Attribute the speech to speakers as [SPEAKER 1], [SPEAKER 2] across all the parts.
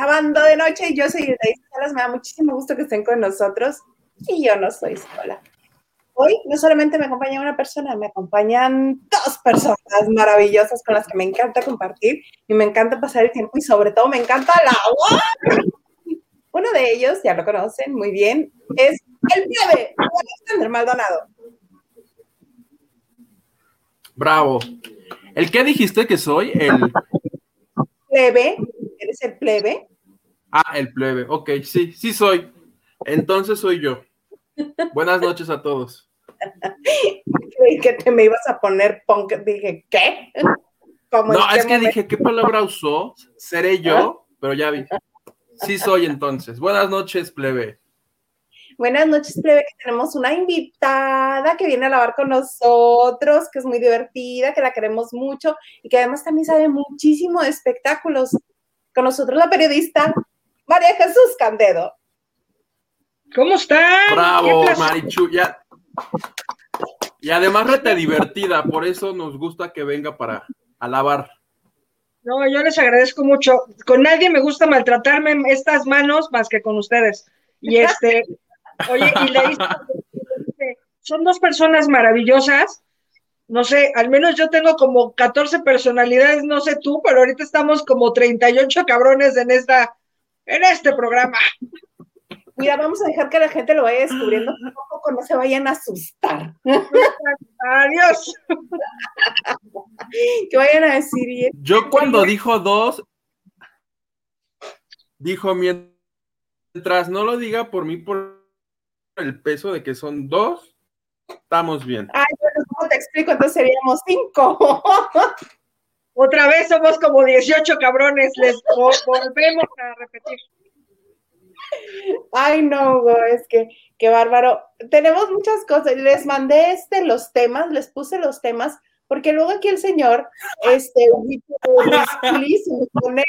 [SPEAKER 1] Lavando de Noche. Yo soy Isaí Salas, me da muchísimo gusto que estén con nosotros y yo no soy sola. Hoy no solamente me acompaña una persona, me acompañan dos personas maravillosas con las que me encanta compartir y me encanta pasar el tiempo y sobre todo me encanta la agua. Uno de ellos, ya lo conocen muy bien, es el plebe, Alexander Maldonado.
[SPEAKER 2] Bravo. ¿El qué dijiste que soy? El
[SPEAKER 1] plebe. ¿Eres el plebe?
[SPEAKER 2] Ah, el plebe. Ok, sí, sí soy. Entonces soy yo. Buenas noches a todos.
[SPEAKER 1] Creí que te me ibas a poner punk. Dije, ¿qué?
[SPEAKER 2] no, es que dije, ¿qué palabra usó? Seré yo, pero ya vi. Sí soy entonces. Buenas noches, plebe.
[SPEAKER 1] Buenas noches, plebe, que tenemos una invitada que viene a lavar con nosotros, que es muy divertida, que la queremos mucho y que además también sabe muchísimo de espectáculos. Con nosotros la periodista María Jesús Candedo.
[SPEAKER 3] ¿Cómo están?
[SPEAKER 2] Bravo, Marichu. Y además rete divertida, por eso nos gusta que venga para alabar.
[SPEAKER 3] No, yo les agradezco mucho. Con nadie me gusta maltratarme estas manos más que con ustedes. Y este, oye, y le son dos personas maravillosas. No sé, al menos yo tengo como 14 personalidades, no sé tú, pero ahorita estamos como 38 cabrones en esta, en este programa.
[SPEAKER 1] Mira, vamos a dejar que la gente lo vaya descubriendo poco a poco, no se vayan a asustar.
[SPEAKER 3] Adiós.
[SPEAKER 1] que vayan a decir.
[SPEAKER 2] Yo cuando dijo dos, dijo mientras no lo diga por mí por el peso de que son dos, estamos bien.
[SPEAKER 1] ¿cómo te explico? Entonces seríamos cinco.
[SPEAKER 3] Otra vez somos como 18 cabrones, les volvemos a repetir.
[SPEAKER 1] Ay, no, es que qué bárbaro. Tenemos muchas cosas. Les mandé este los temas, les puse los temas, porque luego aquí el señor, este, me pone,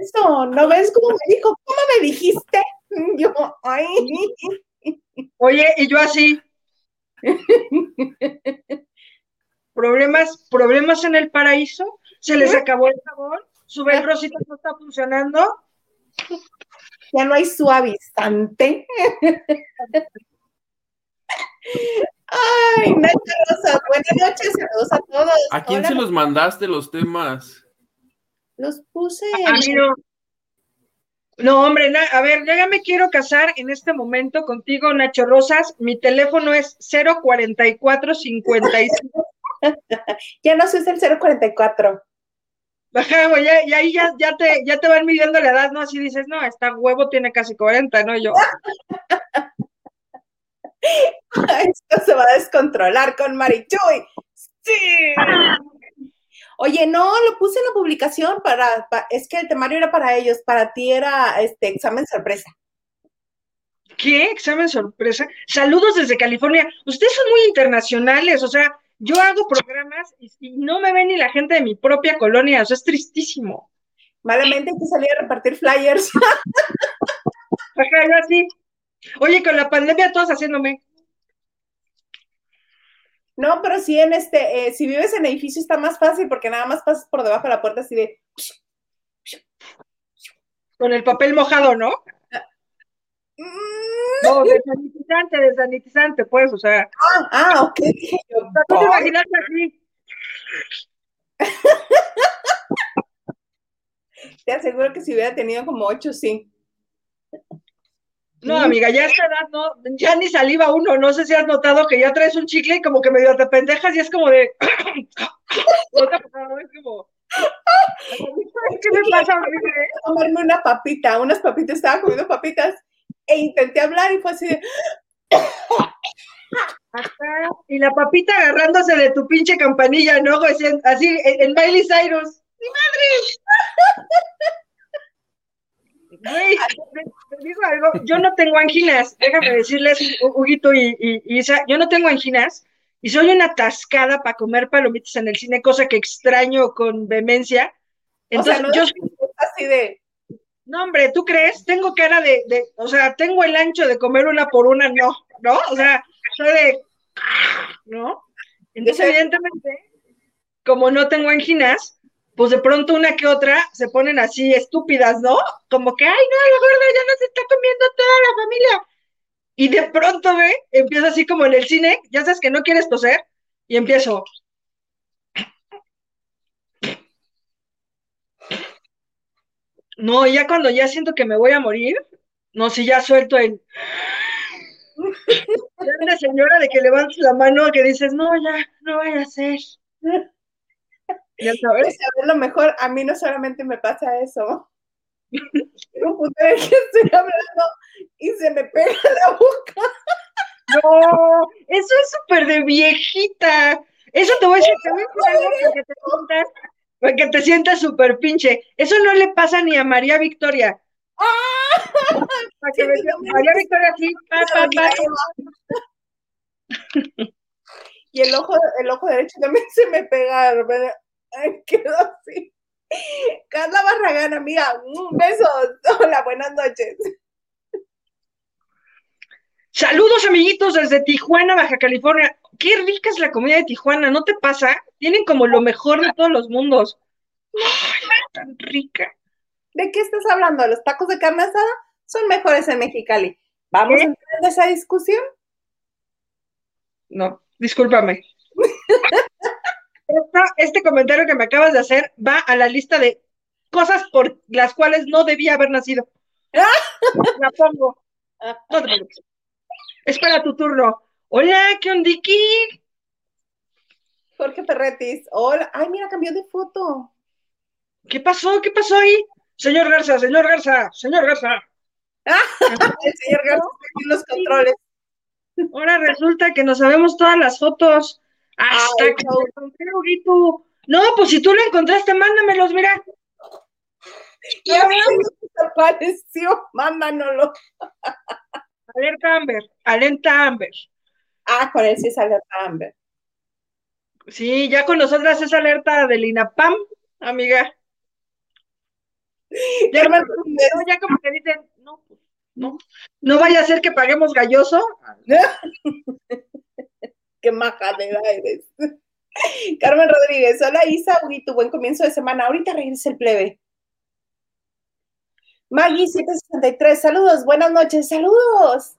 [SPEAKER 1] eso, ¿no ves cómo me dijo? ¿Cómo me dijiste? Yo, ay.
[SPEAKER 3] Oye, y yo así. problemas, problemas en el paraíso, se les acabó el sabor, su rosita no está funcionando,
[SPEAKER 1] ya no hay suavizante. Ay, Nacha Rosa, buenas noches, saludos a todos.
[SPEAKER 2] ¿A quién se los mandaste los temas?
[SPEAKER 1] Los puse.
[SPEAKER 3] no. No. hombre, a ver, yo ya me quiero casar en este momento contigo, Nacho Rosas. Mi teléfono es 04455.
[SPEAKER 1] ya no soy el 044
[SPEAKER 3] y ahí ya, ya, te, ya te van midiendo la edad, ¿no? Así dices, no, esta huevo tiene casi 40, ¿no? Yo.
[SPEAKER 1] Esto se va a descontrolar con Marichuy. Sí. Oye, no, lo puse en la publicación para, es que el temario era para ellos, para ti era este examen sorpresa.
[SPEAKER 3] ¿Qué? ¿Examen sorpresa? Saludos desde California. Ustedes son muy internacionales, o sea, yo hago programas y, no me ve ni la gente de mi propia colonia, eso es tristísimo.
[SPEAKER 1] Malamente hay que salir a repartir flyers.
[SPEAKER 3] Ajá, yo así. Oye, con la pandemia todos haciéndome.
[SPEAKER 1] No, pero sí en este, eh, si vives en edificio está más fácil porque nada más pasas por debajo de la puerta así de.
[SPEAKER 3] Con el papel mojado, ¿no? Mm, no, desanitizante, desanitizante, pues, o sea.
[SPEAKER 1] Ah, ah ok.
[SPEAKER 3] ¿No te imaginas así?
[SPEAKER 1] Te aseguro que si hubiera tenido como ocho, sí.
[SPEAKER 3] No, amiga, ya a esta edad no, ya ni saliva uno, no sé si has notado que ya traes un chicle y como que medio te pendejas y es como de...
[SPEAKER 1] ¿Qué me pasa? Tomarme una papita, unas papitas, estaba comiendo papitas e intenté hablar y fue así de...
[SPEAKER 3] y la papita agarrándose de tu pinche campanilla, ¿no? Así, en, Miley Cyrus. ¡Mi madre! Digo algo, yo no tengo anginas, déjame decirles, Huguito y, Isa, yo no tengo anginas y soy una atascada para comer palomitas en el cine, cosa que extraño con vehemencia. Entonces, yo soy
[SPEAKER 1] así de,
[SPEAKER 3] no, hombre, ¿tú crees? Tengo cara de, de, o sea, tengo el ancho de comer una por una, no, ¿no? O sea, soy de, ¿no? Entonces, evidentemente, como no tengo anginas, pues de pronto una que otra se ponen así estúpidas, ¿no? Como que, ay, no, la gorda ya no se está comiendo toda la familia. Y de pronto, ve, empiezo así como en el cine, ya sabes que no quieres toser, y empiezo. No, ya cuando ya siento que me voy a morir, no, si ya suelto el. Una señora de que levantes la mano que dices, no, ya, no vaya a ser.
[SPEAKER 1] Ya sabes. lo mejor, a mí no solamente me pasa eso. un punto que estoy hablando y se me pega la boca.
[SPEAKER 3] No, eso es súper de viejita. Eso te voy a decir también para que te sientas, para que te sientas súper pinche. Eso no le pasa ni a María Victoria. ¡Ah! María Victoria sí,
[SPEAKER 1] Y el ojo, el ojo derecho también se me pega, quedó así. Carla Barragán, amiga, un beso. Hola, buenas noches.
[SPEAKER 3] Saludos, amiguitos, desde Tijuana, Baja California. Qué rica es la comida de Tijuana, ¿no te pasa? Tienen como lo mejor de todos los mundos. Ay, tan rica.
[SPEAKER 1] ¿De qué estás hablando? ¿Los tacos de carne asada son mejores en Mexicali? ¿Vamos a entrar en esa discusión?
[SPEAKER 3] No, discúlpame. este comentario que me acabas de hacer va a la lista de cosas por las cuales no debía haber nacido. la pongo. No te Espera tu turno. Hola, ¿qué ondiki?
[SPEAKER 1] Jorge Ferretis. Hola. Ay, mira, cambió de foto.
[SPEAKER 3] ¿Qué pasó? ¿Qué pasó ahí? Señor Garza, señor Garza, señor Garza.
[SPEAKER 1] el señor Garza está en los controles.
[SPEAKER 3] Ahora resulta que no sabemos todas las fotos. Hasta que lo encontré, No, pues si tú lo encontraste, mándamelos, mira.
[SPEAKER 1] Y a mí me desapareció, mándanoslo.
[SPEAKER 3] Alerta Amber, alerta Amber.
[SPEAKER 1] Ah, con él sí es alerta Amber.
[SPEAKER 3] Sí, ya con nosotras es alerta del INAPAM, amiga. Ya, ya como que dicen, no, pues, no, no vaya a ser que paguemos galloso.
[SPEAKER 1] Qué majadera eres. Carmen Rodríguez, hola Isa, uy, tu buen comienzo de semana. Ahorita regresa el plebe. Maggie 763, saludos, buenas noches, saludos.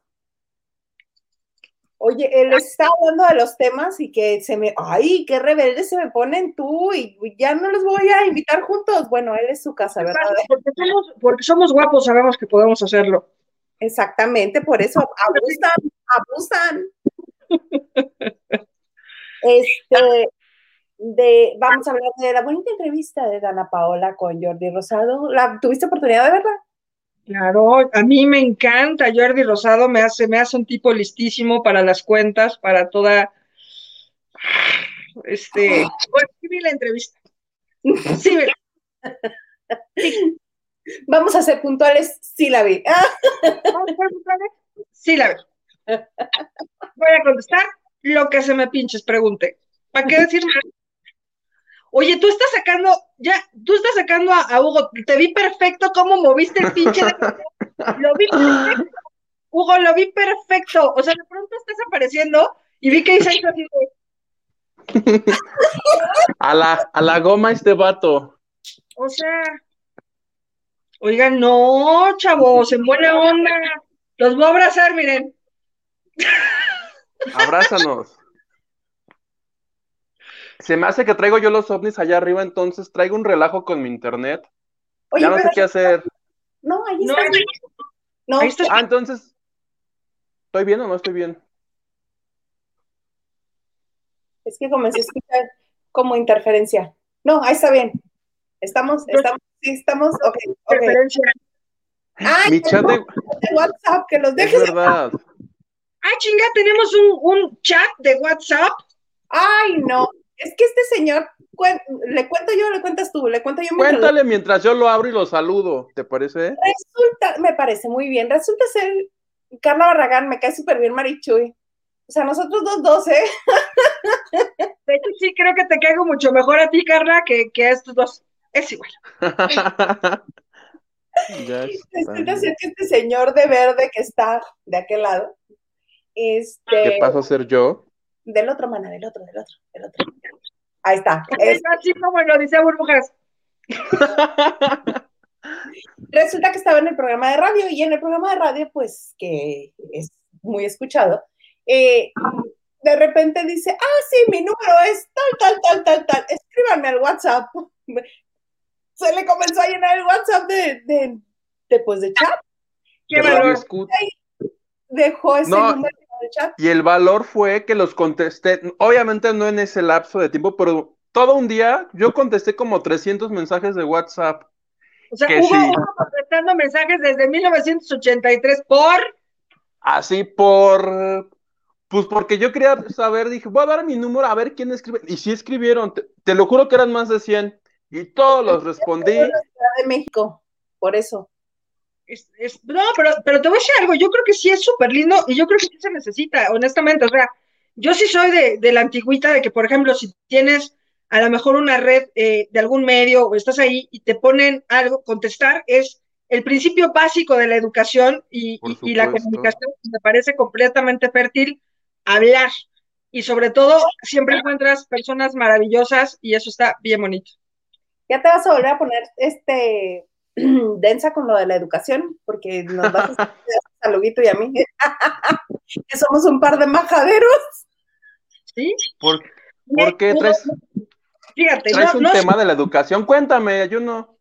[SPEAKER 1] Oye, él está hablando de los temas y que se me, ay, qué rebelde se me ponen tú y ya no los voy a invitar juntos. Bueno, él es su casa, ¿verdad?
[SPEAKER 3] Porque somos, porque somos guapos, sabemos que podemos hacerlo.
[SPEAKER 1] Exactamente, por eso abusan, abusan. Este, de, vamos a hablar de la bonita entrevista de Dana Paola con Jordi Rosado. ¿La tuviste oportunidad de verla?
[SPEAKER 3] Claro, a mí me encanta Jordi Rosado, me hace, me hace un tipo listísimo para las cuentas, para toda este, bueno, sí vi la entrevista. Sí,
[SPEAKER 1] sí. Vamos a ser puntuales, sí la vi.
[SPEAKER 3] ¿Vamos a ser puntuales? Sí la vi. Voy a contestar lo que se me pinches, pregunte. ¿Para qué decirme? Oye, tú estás sacando, ya, tú estás sacando a, Hugo, te vi perfecto cómo moviste el pinche Lo vi perfecto. Hugo, lo vi perfecto. O sea, de pronto estás apareciendo y vi que hice así
[SPEAKER 2] a la, a la goma este vato.
[SPEAKER 3] O sea, oigan, no, chavos, en buena onda. Los voy a abrazar, miren.
[SPEAKER 2] Abrázanos. Se me hace que traigo yo los ovnis allá arriba, entonces traigo un relajo con mi internet. ya no sé qué hacer.
[SPEAKER 1] No, ahí está.
[SPEAKER 2] No, ahí está. Ah, entonces. ¿Estoy bien o no estoy bien?
[SPEAKER 1] Es que comencé a escuchar como interferencia. No, ahí está bien. Estamos, estamos, sí, estamos, ok, ok.
[SPEAKER 2] Ay, mi chat de...
[SPEAKER 1] WhatsApp, que los dejes.
[SPEAKER 2] Es verdad.
[SPEAKER 3] Ah, chinga, tenemos un, un chat de WhatsApp.
[SPEAKER 1] Ay, no. Es que este señor, le cuento yo, le cuentas tú, le cuento yo.
[SPEAKER 2] Cuéntale mientras yo lo abro y lo saludo, ¿te parece?
[SPEAKER 1] Resulta, me parece muy bien. Resulta ser Carla Barragán, me cae súper bien Marichuy. O sea, nosotros dos, dos, ¿eh?
[SPEAKER 3] De hecho, sí, creo que te caigo mucho mejor a ti, Carla, que, que a estos dos. Es igual.
[SPEAKER 1] Resulta ser que este señor de verde que está de aquel lado, este...
[SPEAKER 2] ¿Qué pasa a ser yo?
[SPEAKER 1] Del otro, mana, del otro, del otro, del otro. Ahí está.
[SPEAKER 3] Es... Así como lo dice Burbujas.
[SPEAKER 1] Resulta que estaba en el programa de radio y en el programa de radio, pues que es muy escuchado, eh, de repente dice, ah, sí, mi número es tal, tal, tal, tal, tal, escríbanme al WhatsApp. Se le comenzó a llenar el WhatsApp de, de, de pues, de chat.
[SPEAKER 3] ¿Qué?
[SPEAKER 1] Dejó ese número chat.
[SPEAKER 2] Y el valor fue que los contesté, obviamente no en ese lapso de tiempo, pero todo un día yo contesté como 300 mensajes de WhatsApp.
[SPEAKER 3] O sea, hubo, contestando mensajes desde 1983 por...
[SPEAKER 2] Así por, pues porque yo quería saber, dije, voy a dar mi número a ver quién escribe. Y sí escribieron, te, lo juro que eran más de 100. Y todos los respondí.
[SPEAKER 1] de México, por eso.
[SPEAKER 3] No, pero, pero te voy a decir algo, yo creo que sí es súper lindo y yo creo que sí se necesita, honestamente. O sea, yo sí soy de, de la antigüita de que, por ejemplo, si tienes a lo mejor una red eh, de algún medio o estás ahí y te ponen algo, contestar es el principio básico de la educación y, la comunicación me parece completamente fértil hablar. Y sobre todo, siempre encuentras personas maravillosas y eso está bien bonito.
[SPEAKER 1] Ya te vas a volver a poner este densa con lo de la educación, porque nos vas a saludito y a mí, que somos un par de majaderos.
[SPEAKER 3] ¿Sí?
[SPEAKER 2] ¿Por, qué traes,
[SPEAKER 3] fíjate,
[SPEAKER 2] traes un tema de la educación? Cuéntame, yo no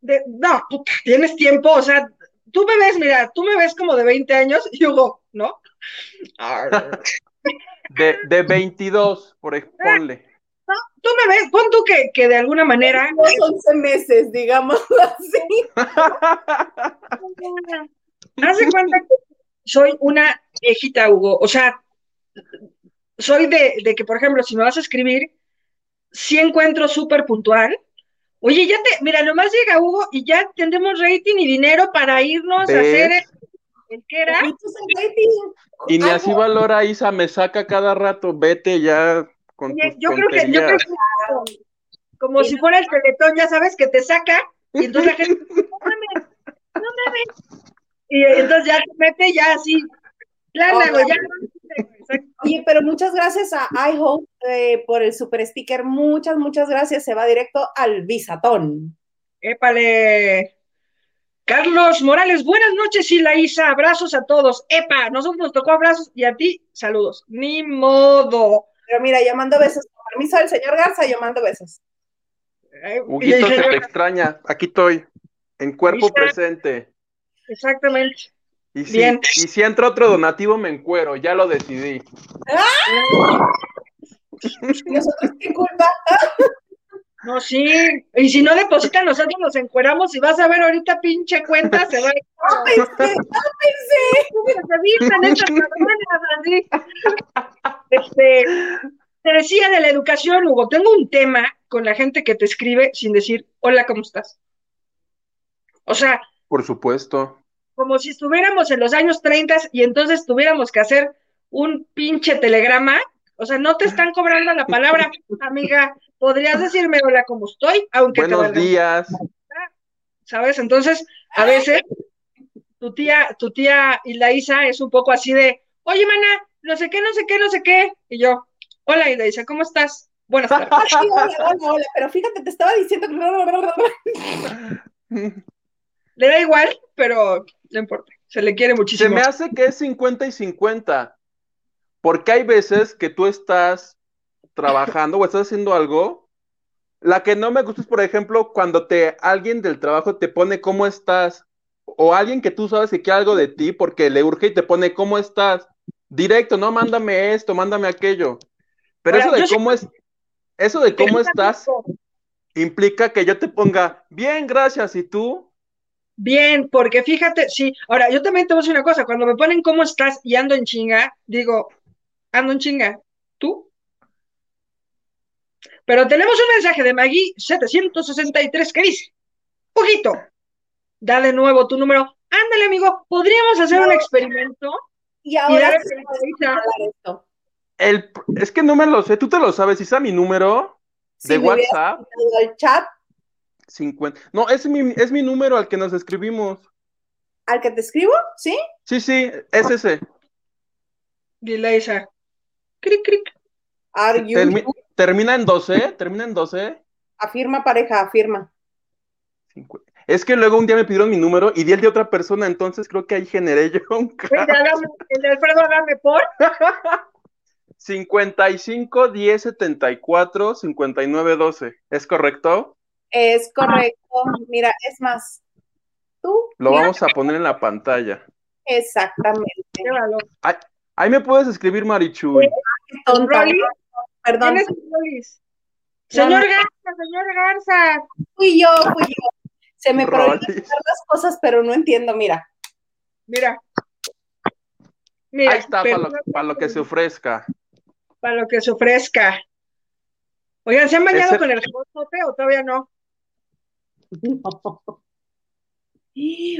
[SPEAKER 3] no, tú tienes tiempo, o sea, tú me ves, mira, tú me ves como de 20 años y Hugo, ¿no?
[SPEAKER 2] De, de 22, por ejemplo.
[SPEAKER 3] Tú me ves, pon tú que, que de alguna manera.
[SPEAKER 1] 11 meses, digamos así.
[SPEAKER 3] Hace cuenta que soy una viejita, Hugo. O sea, soy de, de que, por ejemplo, si me vas a escribir, sí encuentro súper puntual Oye, ya te, mira, nomás llega Hugo y ya tendremos rating y dinero para irnos a hacer el, que era.
[SPEAKER 2] Y ni así valora Isa, me saca cada rato, vete ya con Oye,
[SPEAKER 3] yo creo que, yo creo que como si fuera el teletón, ya sabes, que te saca, y entonces la gente, no mames, no mames. Y entonces ya te mete ya así, claro, ya
[SPEAKER 1] Oye, pero muchas gracias a iHope eh, por el super sticker. Muchas, muchas gracias. Se va directo al visatón.
[SPEAKER 3] Épale. Carlos Morales, buenas noches, y la Isa. Abrazos a todos. Epa, nosotros nos tocó abrazos y a ti, saludos. Ni modo.
[SPEAKER 1] Pero mira, yo mando besos. Con permiso del señor Garza, yo mando besos.
[SPEAKER 2] Huguito se te extraña. Aquí estoy, en cuerpo presente.
[SPEAKER 3] Exactamente.
[SPEAKER 2] Y si, y si entra otro donativo, me encuero, ya lo decidí.
[SPEAKER 1] ¿Nosotros qué culpa?
[SPEAKER 3] No, sí. Y si no depositan, nosotros nos encueramos y vas a ver ahorita pinche cuenta, se va a...
[SPEAKER 1] ¡No pensé!
[SPEAKER 3] ¡No pensé! Este, te decía de la educación, Hugo, tengo un tema con la gente que te escribe sin decir, hola, ¿cómo estás? O sea...
[SPEAKER 2] Por supuesto
[SPEAKER 3] como si estuviéramos en los años 30 y entonces tuviéramos que hacer un pinche telegrama. O sea, no te están cobrando la palabra, amiga. Podrías decirme hola, ¿cómo estoy? Aunque
[SPEAKER 2] Buenos días.
[SPEAKER 3] ¿Sabes? Entonces, a veces tu tía, tu tía Ilaisa es un poco así de, oye, mana, no sé qué, no sé qué, no sé qué. Y yo, hola Ilaisa, ¿cómo estás? Buenas tardes.
[SPEAKER 1] hola, hola, hola, pero fíjate, te estaba diciendo que...
[SPEAKER 3] Le da igual, pero no importa, se le quiere muchísimo.
[SPEAKER 2] Se me hace que es 50 y 50, porque hay veces que tú estás trabajando o estás haciendo algo. La que no me gusta es, por ejemplo, cuando te alguien del trabajo te pone cómo estás, o alguien que tú sabes que quiere algo de ti porque le urge y te pone cómo estás. Directo, no, mándame esto, mándame aquello. Pero eso de cómo es, eso de cómo estás implica que yo te ponga, bien, gracias, y tú,
[SPEAKER 3] Bien, porque fíjate, sí, ahora yo también te voy a decir una cosa, cuando me ponen cómo estás y ando en chinga, digo, ando en chinga, ¿tú? Pero tenemos un mensaje de Maggie 763 que dice, Ojito, da de nuevo tu número, ándale amigo, podríamos hacer un experimento
[SPEAKER 1] y ahora
[SPEAKER 2] el, es que no me lo sé, tú te lo sabes, ¿y mi número de WhatsApp?
[SPEAKER 1] El chat
[SPEAKER 2] 50. No, es mi, es mi número al que nos escribimos.
[SPEAKER 1] ¿Al que te escribo? ¿Sí?
[SPEAKER 2] Sí, sí, es ese.
[SPEAKER 3] Dile. Cric, cric.
[SPEAKER 2] Termina en 12, termina en 12.
[SPEAKER 1] Afirma, pareja, afirma.
[SPEAKER 2] Es que luego un día me pidieron mi número y di el de otra persona, entonces creo que ahí generé yo un
[SPEAKER 3] El de, Adame- el de Alfredo Adame por.
[SPEAKER 2] 55 10 74 59 12. ¿Es correcto?
[SPEAKER 1] Es correcto. Mira, es más, tú.
[SPEAKER 2] Lo
[SPEAKER 1] mira,
[SPEAKER 2] vamos a poner en la pantalla.
[SPEAKER 1] Exactamente.
[SPEAKER 3] Valor.
[SPEAKER 2] Ahí me puedes escribir, Marichuy.
[SPEAKER 1] Qué. Perdón,
[SPEAKER 3] ¿Quién es? Señor Garza, señor Garza.
[SPEAKER 1] fui yo, fui yo. Se me prohíben las cosas, pero no entiendo. Mira,
[SPEAKER 3] Mira. Mira,
[SPEAKER 2] Ahí está, para lo,
[SPEAKER 3] perdón,
[SPEAKER 2] para lo que se ofrezca.
[SPEAKER 3] para lo que se ofrezca. Oigan, ¿se han bañado
[SPEAKER 2] Ese-
[SPEAKER 3] con el jabotote o todavía no?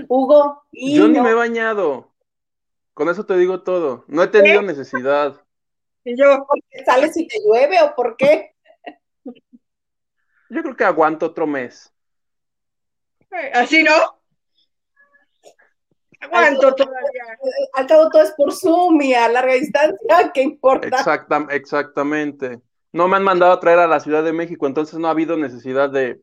[SPEAKER 1] Hugo, y
[SPEAKER 2] Yo ni
[SPEAKER 1] no,
[SPEAKER 2] me he bañado. Con eso te digo todo. No he tenido necesidad.
[SPEAKER 3] Y yo,
[SPEAKER 1] ¿por qué sales si te llueve o por qué?
[SPEAKER 2] Yo creo que aguanto otro mes.
[SPEAKER 3] eh, así no. Aguanto todavía.
[SPEAKER 1] Al cabo todo es por Zoom y a larga distancia, ¿qué importa?
[SPEAKER 2] Exacta- exactamente. No me han mandado a traer a la Ciudad de México, entonces no ha habido necesidad de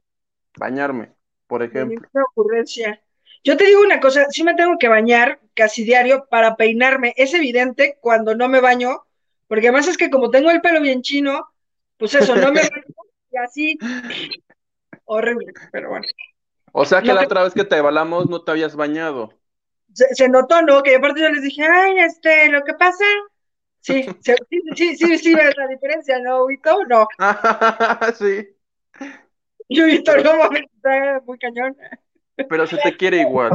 [SPEAKER 2] bañarme, por ejemplo.
[SPEAKER 3] Ninguna ocurrencia. Yo te digo una cosa, sí me tengo que bañar casi diario para peinarme. Es evidente cuando no me baño, porque además es que como tengo el pelo bien chino, pues eso, no me y así. Horrible, pero bueno.
[SPEAKER 2] O sea que
[SPEAKER 3] No
[SPEAKER 2] la otra vez que te evaluamos no te habías bañado.
[SPEAKER 3] Se, se notó, ¿no? Que aparte yo les dije, ay, este, lo que pasa. Sí, se- sí, sí, sí, sí, ves la diferencia, ¿no, Vito? No,
[SPEAKER 2] sí,
[SPEAKER 3] yo Vito no, está muy cañón.
[SPEAKER 2] pero se te quiere igual.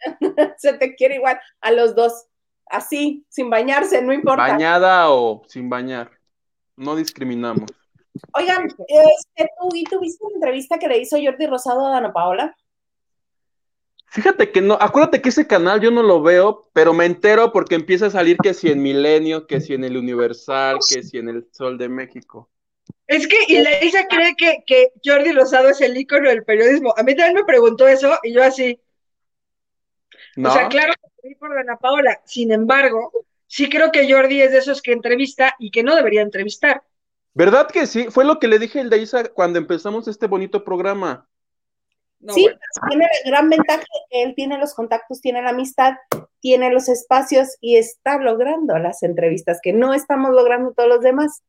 [SPEAKER 1] Se te quiere igual a los dos, así, sin bañarse, no importa.
[SPEAKER 2] Bañada o sin bañar. No discriminamos.
[SPEAKER 1] Oigan, este, ¿tú, ¿y tú viste la entrevista que le hizo Jordi Rosado a Dana Paola?
[SPEAKER 2] Fíjate que no, acuérdate que ese canal yo no lo veo, pero me entero porque empieza a salir que si en Milenio, que si en el Universal, que si en el Sol de México.
[SPEAKER 3] Es que Ilaisa cree que, que Jordi Rosado es el ícono del periodismo. A mí también me preguntó eso y yo así.
[SPEAKER 2] ¿No?
[SPEAKER 3] O sea, claro que por Dana Paola. Sin embargo, sí creo que Jordi es de esos que entrevista y que no debería entrevistar.
[SPEAKER 2] ¿Verdad que sí? Fue lo que le dije el de Isa cuando empezamos este bonito programa.
[SPEAKER 3] No,
[SPEAKER 1] sí,
[SPEAKER 3] bueno.
[SPEAKER 1] pues, tiene la gran ventaja de que él tiene los contactos, tiene la amistad, tiene los espacios y está logrando las entrevistas que no estamos logrando todos los demás.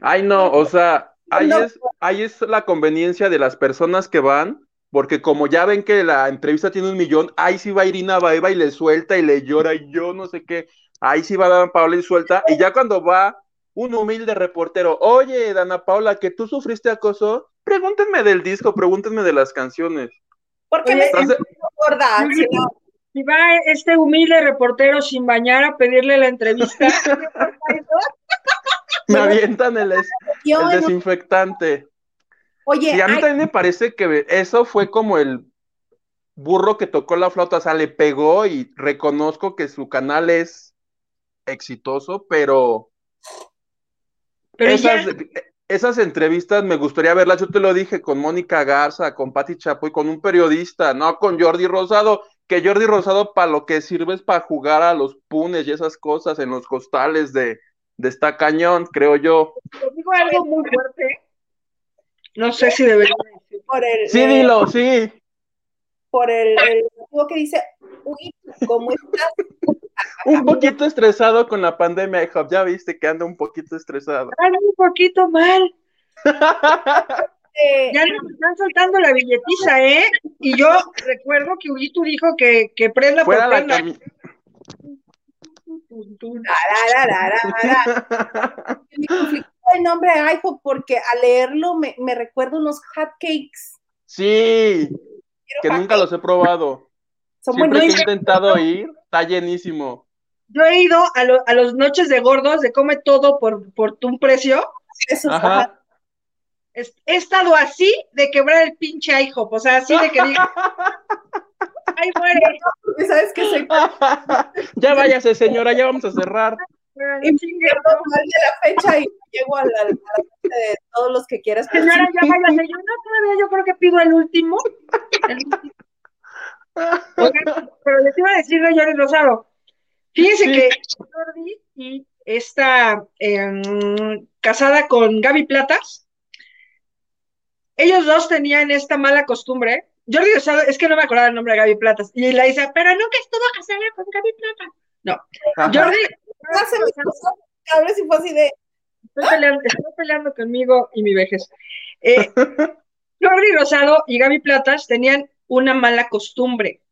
[SPEAKER 2] Ay, no, o sea, ahí
[SPEAKER 1] No.
[SPEAKER 2] es, ahí es la conveniencia de las personas que van, porque como ya ven que la entrevista tiene un millón, ahí sí va Irina Baeva y le suelta y le llora y yo no sé qué, ahí sí va Dana Paula y suelta, y ya cuando va un humilde reportero, oye, Dana Paula, que tú sufriste acoso, pregúntenme del disco, pregúntenme de las canciones.
[SPEAKER 1] ¿Por qué
[SPEAKER 3] Oye,
[SPEAKER 1] me estás
[SPEAKER 2] Entonces,
[SPEAKER 1] gorda? Si no,
[SPEAKER 3] Si va este humilde reportero sin bañar a pedirle la entrevista,
[SPEAKER 2] me avientan el, desinfectante.
[SPEAKER 1] Oye,
[SPEAKER 2] Sí, a mí también me parece que eso fue como el burro que tocó la flauta, o sea, le pegó y reconozco que su canal es exitoso, pero,
[SPEAKER 3] pero
[SPEAKER 2] esas,
[SPEAKER 3] ya,
[SPEAKER 2] esas entrevistas me gustaría verlas, yo te lo dije, con Mónica Garza, con Patti Chapoy, con un periodista, no con Jordi Rosado, que Jordi Rosado para lo que sirve es para jugar a los punes y esas cosas en los costales de, de esta cañón, creo yo.
[SPEAKER 3] te digo algo muy fuerte. No sé si debería decir.
[SPEAKER 1] por el,
[SPEAKER 2] Sí,
[SPEAKER 1] eh,
[SPEAKER 2] dilo, sí.
[SPEAKER 1] por el, el motivo que dice, uy, ¿cómo estás?
[SPEAKER 2] Un poquito estresado con la pandemia, hijo. Ya viste que anda un poquito estresado.
[SPEAKER 3] Anda un poquito mal.
[SPEAKER 1] Eh,
[SPEAKER 3] Ya nos están soltando la billetiza, ¿eh? Y yo recuerdo que Huguito dijo que, que prenda por
[SPEAKER 2] Fuera la
[SPEAKER 3] prenda.
[SPEAKER 1] el nombre de iPhone porque al leerlo me, me recuerda unos hotcakes.
[SPEAKER 2] Sí,
[SPEAKER 1] Quiero
[SPEAKER 2] que nunca los he probado.
[SPEAKER 1] Son
[SPEAKER 2] Siempre que he intentado ir, está llenísimo.
[SPEAKER 3] Yo he ido a, lo- a los noches de gordos, de come todo por, por un precio.
[SPEAKER 1] Esos,
[SPEAKER 2] Ajá.
[SPEAKER 1] ajá.
[SPEAKER 3] Es- He estado así de quebrar el pinche IHOP, o sea, así de que diga, ay, muere.
[SPEAKER 1] Porque sabes que soy
[SPEAKER 2] ya váyase, señora, ya vamos a cerrar.
[SPEAKER 1] Y
[SPEAKER 3] chingue,
[SPEAKER 1] pierdo mal de la fecha y llego a la, a la fecha de todos los que quieras.
[SPEAKER 3] Señora, ya váyase. Yo no, todavía yo creo que pido el último. El último. Oigan, pero les iba a decir de Jordi Rosado. Fíjense
[SPEAKER 2] Sí.
[SPEAKER 3] que Jordi y está em, casada con Gaby Platas. Ellos dos tenían esta mala costumbre Jordi Rosado, es que no me acordaba el nombre de Gaby Platas. Y la dice, pero nunca estuvo casada con Gaby Plata. No.
[SPEAKER 2] Ajá.
[SPEAKER 3] Jordi.
[SPEAKER 1] Se me cruzó cabeza y fue así de,
[SPEAKER 3] Estoy peleando, estoy peleando conmigo y mi vejez. Eh, Jordi Rosado y Gaby Platas tenían una mala costumbre,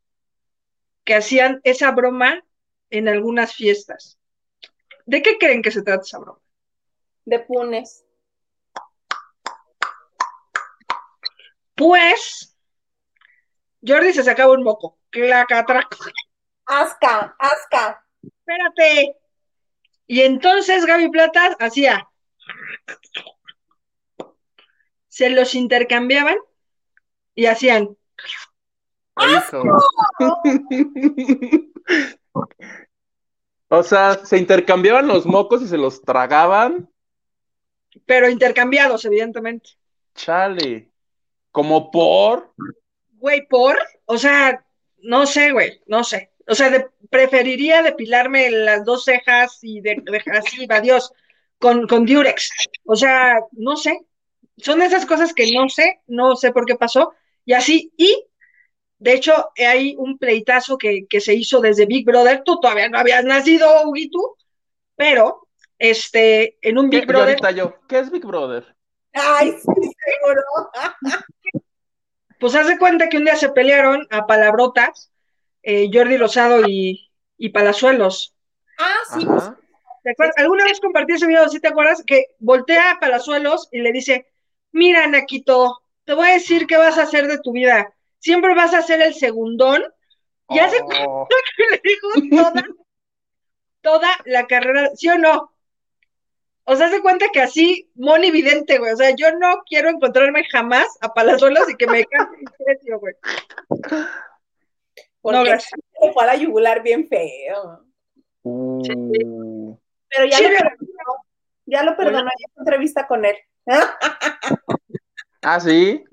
[SPEAKER 3] que hacían esa broma en algunas fiestas. ¿De qué creen que se trata esa broma?
[SPEAKER 1] de punes.
[SPEAKER 3] Pues, Jordi se sacaba un moco. Clacatrac.
[SPEAKER 1] Asca, asca.
[SPEAKER 3] Espérate. Y entonces Gaby Platas hacía. Se los intercambiaban y hacían.
[SPEAKER 2] O sea, se intercambiaban los mocos y se los tragaban.
[SPEAKER 3] pero intercambiados, evidentemente.
[SPEAKER 2] Chale. Como por.
[SPEAKER 3] Güey, por, o sea, no sé, güey, no sé. O sea, de- preferiría depilarme las dos cejas y de, de- así, adiós, con, con Durex. O sea, no sé. Son esas cosas que no sé, no sé por qué pasó. Y así, y de hecho, hay un pleitazo que, que se hizo desde Big Brother. Tú todavía no habías nacido, Huguito, pero este, en un. Big Brother.
[SPEAKER 2] ahorita yo, ¿qué es Big Brother?
[SPEAKER 1] Ay, sí, seguro.
[SPEAKER 3] Pues haz de cuenta que un día se pelearon a palabrotas eh, Jordi Rosado y, y Palazuelos.
[SPEAKER 1] Ah, sí, pues.
[SPEAKER 3] ¿Te acuerdas? ¿Alguna vez compartí ese video, ¿sí te acuerdas? Que voltea a Palazuelos y le dice, mira, Naquito, te voy a decir qué vas a hacer de tu vida. Siempre vas a ser el segundón. Y hace
[SPEAKER 2] Oh,
[SPEAKER 3] que le dijo toda, toda la carrera, ¿sí o no? O sea, se cuenta que así, Moni Vidente, güey. O sea, yo no quiero encontrarme jamás a Palazuelos y que me cambie el precio, güey.
[SPEAKER 1] Porque
[SPEAKER 3] No, gracias.
[SPEAKER 1] le fue a la yugular bien feo.
[SPEAKER 2] uh.
[SPEAKER 1] Pero ya
[SPEAKER 3] Sí,
[SPEAKER 1] lo perdonó. Ya lo perdonó, ya hizo entrevista con él.
[SPEAKER 2] Ah, sí.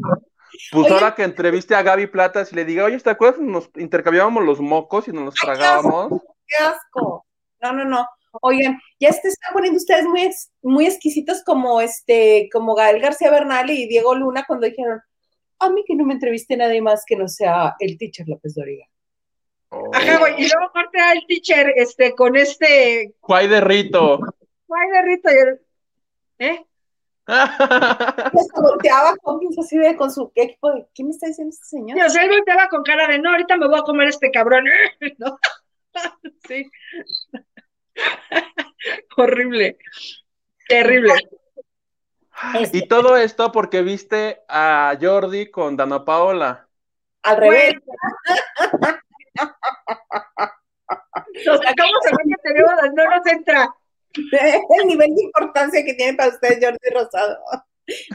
[SPEAKER 2] Pues
[SPEAKER 1] Oye.
[SPEAKER 2] ahora que entreviste a Gaby Platas y le diga, oye, ¿te acuerdas? Nos intercambiábamos los mocos y nos los
[SPEAKER 1] qué
[SPEAKER 2] tragábamos.
[SPEAKER 1] ¡Qué asco! No, no, no. Oigan, ya se están poniendo ustedes muy, ex- muy exquisitos como este, como Gael García Bernal y Diego Luna cuando dijeron, a mí que no me entreviste nadie más que no sea el teacher López Doriga.
[SPEAKER 2] Oh.
[SPEAKER 3] Ajá, güey. Y luego corte al teacher, este, con este,
[SPEAKER 2] Juay de Rito.
[SPEAKER 3] guay de Rito y el, ¿eh?
[SPEAKER 1] Pues volteaba con, así de- con su equipo de, ¿qué me está diciendo este señor?
[SPEAKER 3] Y, o sea, él volteaba con cara de, no, ahorita me voy a comer este cabrón. ¿No? Sí. Horrible. Terrible.
[SPEAKER 1] Este,
[SPEAKER 2] Y todo esto porque viste a Jordi con Dana Paola.
[SPEAKER 1] al revés.
[SPEAKER 3] Nos sacamos el que tenemos, no nos entra.
[SPEAKER 1] el nivel de importancia que tiene para ustedes Jordi Rosado.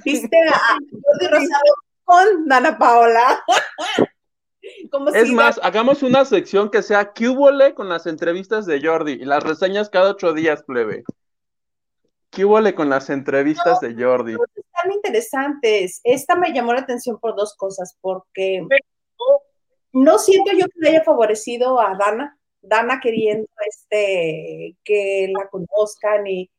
[SPEAKER 1] Viste a Jordi Rosado con Dana Paola. Como
[SPEAKER 2] Es
[SPEAKER 1] si
[SPEAKER 2] más, hagamos una sección que sea Cúbole con las entrevistas de Jordi y las reseñas cada ocho días, plebe. Cúbole con las entrevistas de Jordi.
[SPEAKER 1] están interesantes. Esta me llamó la atención por dos cosas, porque no siento yo que le haya favorecido a Dana, Dana queriendo este que la conozcan y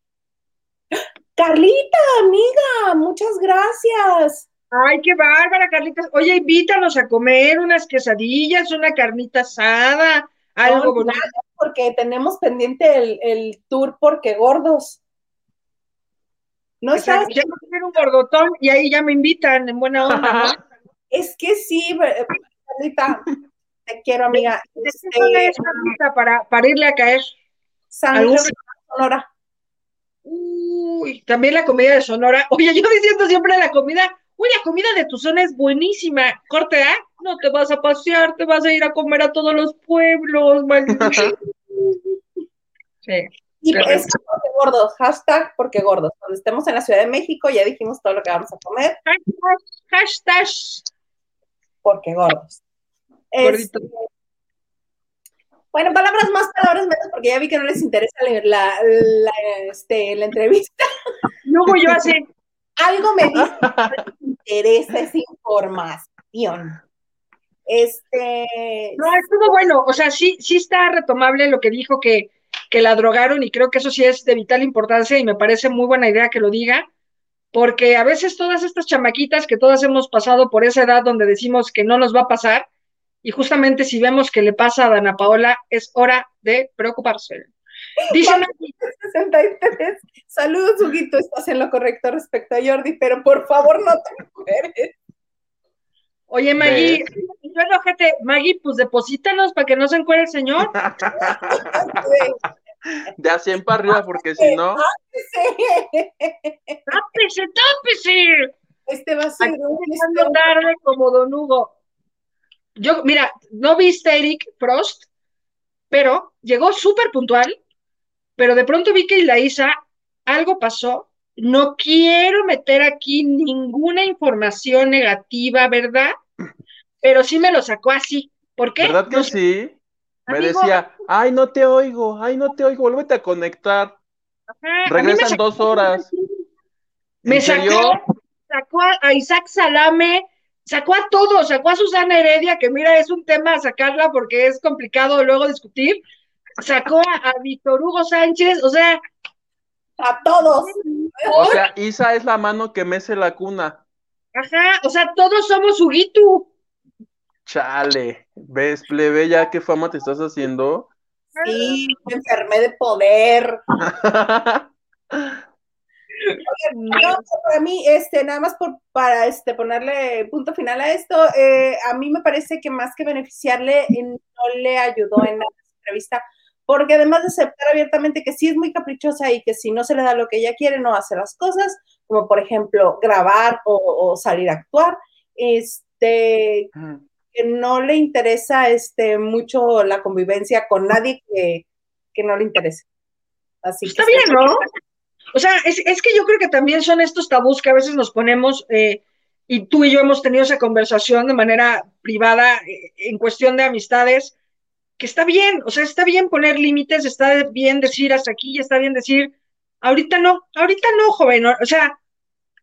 [SPEAKER 1] Carlita, amiga, muchas gracias.
[SPEAKER 3] Ay, qué bárbara, Carlitos. Oye, invítanos a comer unas quesadillas, una carnita asada, algo
[SPEAKER 1] No,
[SPEAKER 3] bonito.
[SPEAKER 1] nada, porque tenemos pendiente el, el tour porque gordos. No estás.
[SPEAKER 3] Ya comer un gordotón y ahí ya me invitan en buena onda, ¿no?
[SPEAKER 1] es que sí, te quiero, amiga.
[SPEAKER 3] ¿De qué
[SPEAKER 1] Este,
[SPEAKER 3] es, para, para irle a caer?
[SPEAKER 1] San
[SPEAKER 3] ¿Algún-
[SPEAKER 1] Luis, Sonora.
[SPEAKER 3] Uy, también la comida de Sonora. Oye, yo diciendo siempre la comida. Uy, la comida de tu zona es buenísima. Corte A, no te vas a pasear, te vas a ir a comer a todos los pueblos, maldito. Sí.
[SPEAKER 1] Y es porque gordos, hashtag porque gordos. Cuando estemos en la Ciudad de México ya dijimos todo lo que vamos a comer,
[SPEAKER 3] Hashtag, hashtag
[SPEAKER 1] porque gordos. Este, bueno, palabras más, palabras menos, porque ya vi que no les interesa la, la, la, este, la entrevista.
[SPEAKER 3] Luego yo así,
[SPEAKER 1] Algo me dice que no les interesa esa información. Este,
[SPEAKER 3] no, estuvo bueno. O sea, sí, sí está retomable lo que dijo que, que la drogaron y creo que eso sí es de vital importancia y me parece muy buena idea que lo diga. porque a veces todas estas chamaquitas que todas hemos pasado por esa edad donde decimos que no nos va a pasar, y justamente si vemos que le pasa a Dana Paola, es hora de preocuparse.
[SPEAKER 1] Dice 63. Saludos, Huguito, estás en lo correcto respecto a Jordi, pero por favor no te mueres.
[SPEAKER 3] Oye, Maggie, yo enojete, Maggie, pues deposítanos para que no se encuentre el señor.
[SPEAKER 2] De a 100 para arriba, porque si no.
[SPEAKER 3] ¡Tápese, tápese!
[SPEAKER 1] Este va a ser un
[SPEAKER 3] tarde como Don Hugo. Yo, mira, no viste Eric Frost, pero llegó súper puntual, pero de pronto vi que Ilaísa algo pasó. No quiero meter aquí ninguna información negativa, ¿verdad? Pero sí me lo sacó así. ¿Por qué?
[SPEAKER 2] ¿Verdad que sí? Me decía, ay, no te oigo, ay, no te oigo, vuélvete a conectar. Regresan dos horas.
[SPEAKER 3] Me sacó, sacó a Isaac Salame, sacó a todos, sacó a Susana Heredia, que mira, es un tema sacarla porque es complicado luego discutir, sacó a, Víctor Hugo Sánchez, o sea...
[SPEAKER 1] A todos.
[SPEAKER 2] O sea, Isa es la mano que mece la cuna.
[SPEAKER 3] Ajá, o sea, todos somos Huguito.
[SPEAKER 2] Chale, ves, plebe, ya qué fama te estás haciendo.
[SPEAKER 1] Sí, me enfermé de poder. no, para mí, este, nada más por, para este, ponerle punto final a esto, eh, a mí me parece que más que beneficiarle, no le ayudó en la entrevista, porque además de aceptar abiertamente que sí es muy caprichosa y que si no se le da lo que ella quiere, no hace las cosas, como por ejemplo grabar o, salir a actuar, este, que no le interesa este, mucho la convivencia con nadie que, no le interese. Así
[SPEAKER 3] Está bien, ¿no? O sea, es, que yo creo que también son estos tabús que a veces nos ponemos, eh, y tú y yo hemos tenido esa conversación de manera privada eh, en cuestión de amistades, que está bien, o sea, está bien poner límites, está bien decir hasta aquí, está bien decir, ahorita no, ahorita no, joven, o sea,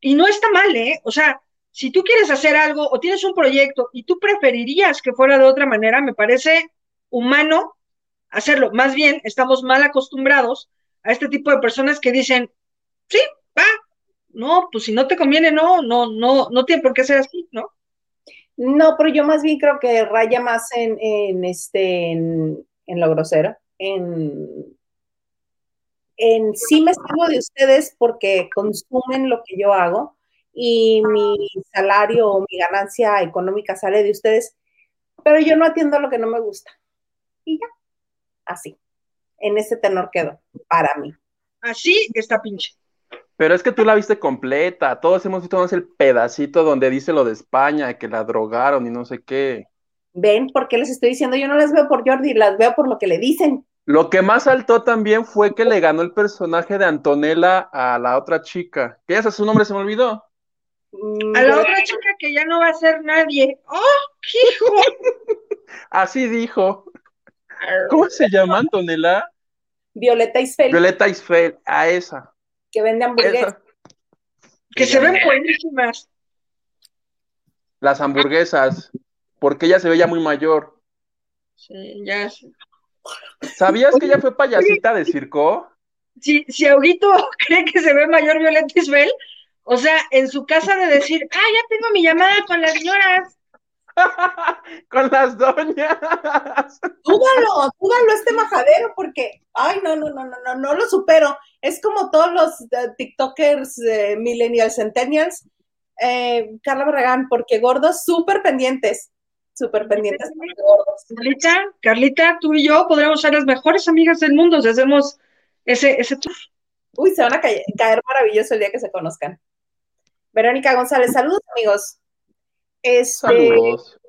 [SPEAKER 3] y no está mal, ¿eh? O sea, si tú quieres hacer algo o tienes un proyecto y tú preferirías que fuera de otra manera, me parece humano hacerlo. Más bien, estamos mal acostumbrados a este tipo de personas que dicen, sí, va, no, pues si no te conviene, no, no, no, no tiene por qué ser así, ¿no?
[SPEAKER 1] No, pero yo más bien creo que raya más en, en este, en, lo grosero, en, en sí me estimo de ustedes porque consumen lo que yo hago y mi salario o mi ganancia económica sale de ustedes, pero yo no atiendo lo que no me gusta. Y ya, así, en ese tenor quedó, para mí.
[SPEAKER 3] Así está pinche.
[SPEAKER 2] Pero es que tú la viste completa, todos hemos visto más el pedacito donde dice lo de España, que la drogaron y no sé qué.
[SPEAKER 1] Ven, ¿por qué les estoy diciendo? Yo no las veo por Jordi, las veo por lo que le dicen.
[SPEAKER 2] Lo que más saltó también fue que le ganó el personaje de Antonella a la otra chica. ¿Qué es? Su nombre se me olvidó.
[SPEAKER 3] A la otra chica que ya no va a ser nadie. ¡Oh, hijo!
[SPEAKER 2] Así dijo. ¿Cómo se llama Antonella?
[SPEAKER 1] Violeta Isfel.
[SPEAKER 2] Violeta Isfel, a esa.
[SPEAKER 1] Que vende hamburguesas.
[SPEAKER 3] Que se ven buenísimas.
[SPEAKER 2] Las hamburguesas, porque ella se veía muy mayor.
[SPEAKER 3] Sí, ya.
[SPEAKER 2] ¿Sabías que ella fue payasita de circo?
[SPEAKER 3] Si, si Auguito cree que se ve mayor Violeta Isfel, o sea, en su casa de decir, ah, ya tengo mi llamada con las señoras.
[SPEAKER 2] con las doñas.
[SPEAKER 1] Dúdalo, dúdalo este majadero, porque, ay, no, no, no, no, no, no lo supero. Es como todos los eh, TikTokers, eh, millennials, centennials, eh, Carla Barragán, porque gordos súper pendientes, súper pendientes.
[SPEAKER 3] Carlita, Carlita, tú y yo podríamos ser las mejores amigas del mundo si hacemos ese, ese tour.
[SPEAKER 1] Uy, se van a caer, caer maravilloso el día que se conozcan. Verónica González, saludos amigos. Este, saludos.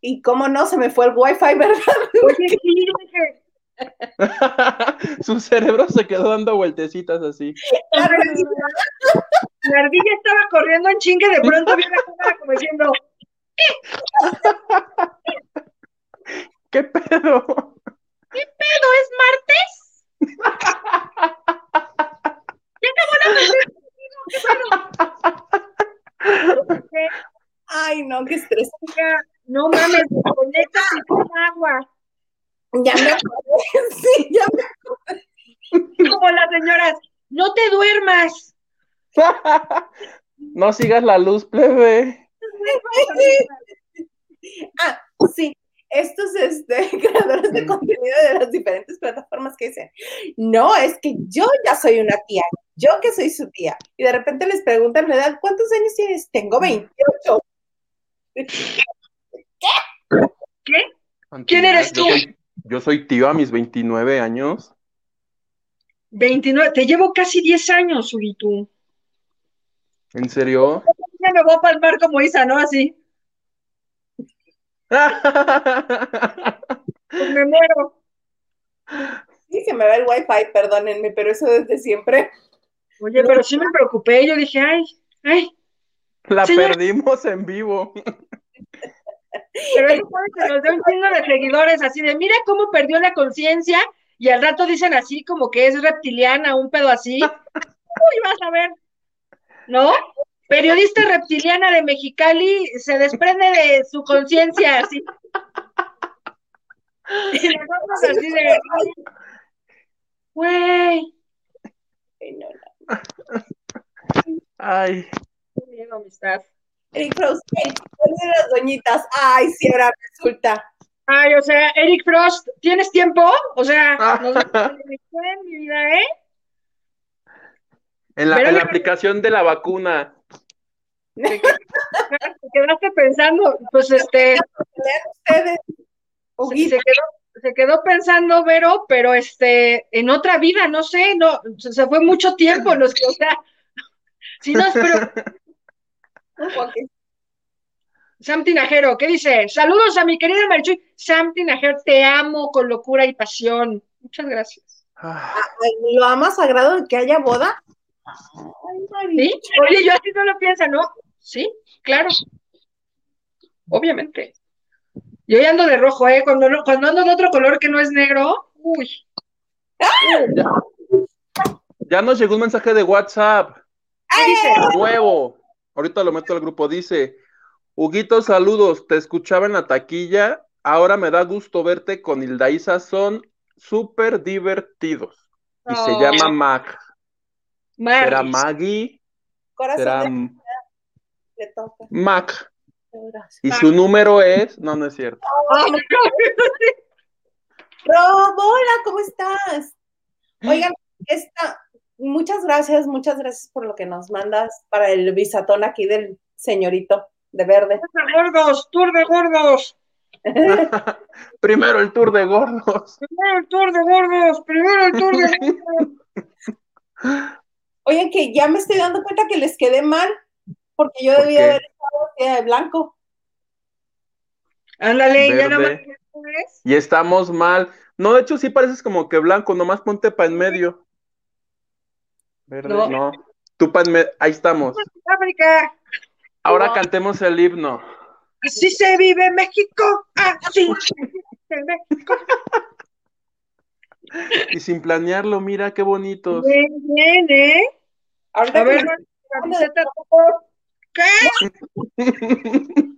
[SPEAKER 1] Y cómo no, se me fue el wifi, ¿verdad?
[SPEAKER 2] Su cerebro se quedó dando vueltecitas así.
[SPEAKER 3] La ardilla, estaba corriendo en chingue, de pronto vi la cámara como diciendo,
[SPEAKER 2] ¿qué pedo?
[SPEAKER 3] ¿Qué pedo? ¿Es martes? ¿Ya acabó la
[SPEAKER 1] Ay, no, qué estrés.
[SPEAKER 3] No mames, conéctate con agua.
[SPEAKER 1] Ya me acordé, sí, ya me acordé.
[SPEAKER 3] Como las señoras, no te duermas.
[SPEAKER 2] no sigas la luz, plebe.
[SPEAKER 1] ah, sí. Estos este, creadores de contenido de las diferentes plataformas que dicen, no, es que yo ya soy una tía, yo que soy su tía. Y de repente les preguntan la edad, ¿cuántos años tienes? Tengo 28. ¿Qué?
[SPEAKER 3] ¿Qué? ¿Quién eres tú?
[SPEAKER 2] Yo soy, yo soy tío a mis 29 años.
[SPEAKER 3] 29, te llevo casi 10 años, Uritu.
[SPEAKER 2] ¿En serio?
[SPEAKER 3] Ya me voy a palmar como Isa, ¿no? Así. pues me muero.
[SPEAKER 1] Sí, se me va el wifi, perdónenme, pero eso desde siempre.
[SPEAKER 3] Oye, pero sí me preocupé, yo dije, ay, ay.
[SPEAKER 2] La perdimos en vivo.
[SPEAKER 3] Pero eso puede que nos dé un chingo de seguidores así de, mira cómo perdió la conciencia y al rato dicen así como que es reptiliana, un pedo así. Uy, vas a ver. ¿No? Periodista reptiliana de Mexicali se desprende de su conciencia así. Y nosotros así de, güey.
[SPEAKER 1] Ay,
[SPEAKER 3] qué miedo, amistad.
[SPEAKER 1] Eric Frost, Eric, ¿cuál de las doñitas? Ay, sí, ahora resulta.
[SPEAKER 3] Ay, o sea, Eric Frost, ¿tienes tiempo? O sea, nos vemos en el mi vida, ¿eh?
[SPEAKER 2] en la, en aplicación de la vacuna.
[SPEAKER 3] Te quedaste pensando, pues este,
[SPEAKER 1] Ustedes,
[SPEAKER 3] se, quedó, se quedó pensando Vero, pero este, en otra vida, no sé, no, se, se fue mucho tiempo, los que, o sea, si no, pero Sam Tinajero, ¿qué dice? Saludos a mi querida Marichuy. Sam Tinajero, te amo con locura y pasión. Muchas gracias.
[SPEAKER 2] Ah,
[SPEAKER 1] ay, lo ama sagrado de que haya boda. Ay, María.
[SPEAKER 3] ¿Sí? Oye, yo así no lo pienso, ¿no? Sí, claro. Obviamente. Yo ya ando de rojo, ¿eh? Cuando, no- cuando ando de otro color que no es negro, uy.
[SPEAKER 2] ya nos llegó un mensaje de WhatsApp.
[SPEAKER 3] ¿Qué dice?
[SPEAKER 2] Nuevo. Ahorita lo meto al grupo. Dice: Huguito, saludos. Te escuchaba en la taquilla. Ahora me da gusto verte con Hilda Isa. Son súper divertidos. Y se
[SPEAKER 3] Oh.
[SPEAKER 2] llama Mac. ¿Será
[SPEAKER 3] Maris.
[SPEAKER 2] Maggie?
[SPEAKER 1] Corazón
[SPEAKER 2] ¿Será
[SPEAKER 1] de le toca.
[SPEAKER 2] Y su número es. No, no es cierto.
[SPEAKER 3] No.
[SPEAKER 1] Rob, hola, ¿cómo estás? Oigan, esta, muchas gracias, muchas gracias por lo que nos mandas para el visatón aquí del señorito de verde.
[SPEAKER 3] Tour de gordos, tour de gordos.
[SPEAKER 2] Primero el tour de gordos.
[SPEAKER 3] Primero el tour de gordos, primero el tour de gordos.
[SPEAKER 1] Oigan, que ya me estoy dando cuenta que les quedé mal, porque yo
[SPEAKER 2] ¿Por
[SPEAKER 1] debía
[SPEAKER 2] qué?
[SPEAKER 1] haber estado de blanco.
[SPEAKER 3] Ándale, ya nada más.
[SPEAKER 2] Y estamos mal. No, de hecho, sí pareces como que blanco, nomás ponte pa' en medio. Verde,
[SPEAKER 3] No.
[SPEAKER 2] no. En medio. Ahí estamos.
[SPEAKER 3] África.
[SPEAKER 2] Ahora
[SPEAKER 1] No.
[SPEAKER 2] cantemos el himno.
[SPEAKER 3] Así se vive México, así se vive México.
[SPEAKER 2] Y sin planearlo, mira qué bonitos.
[SPEAKER 3] Bien, bien, ¿eh?
[SPEAKER 1] Ahorita
[SPEAKER 3] A
[SPEAKER 1] que
[SPEAKER 3] ver, ¿qué?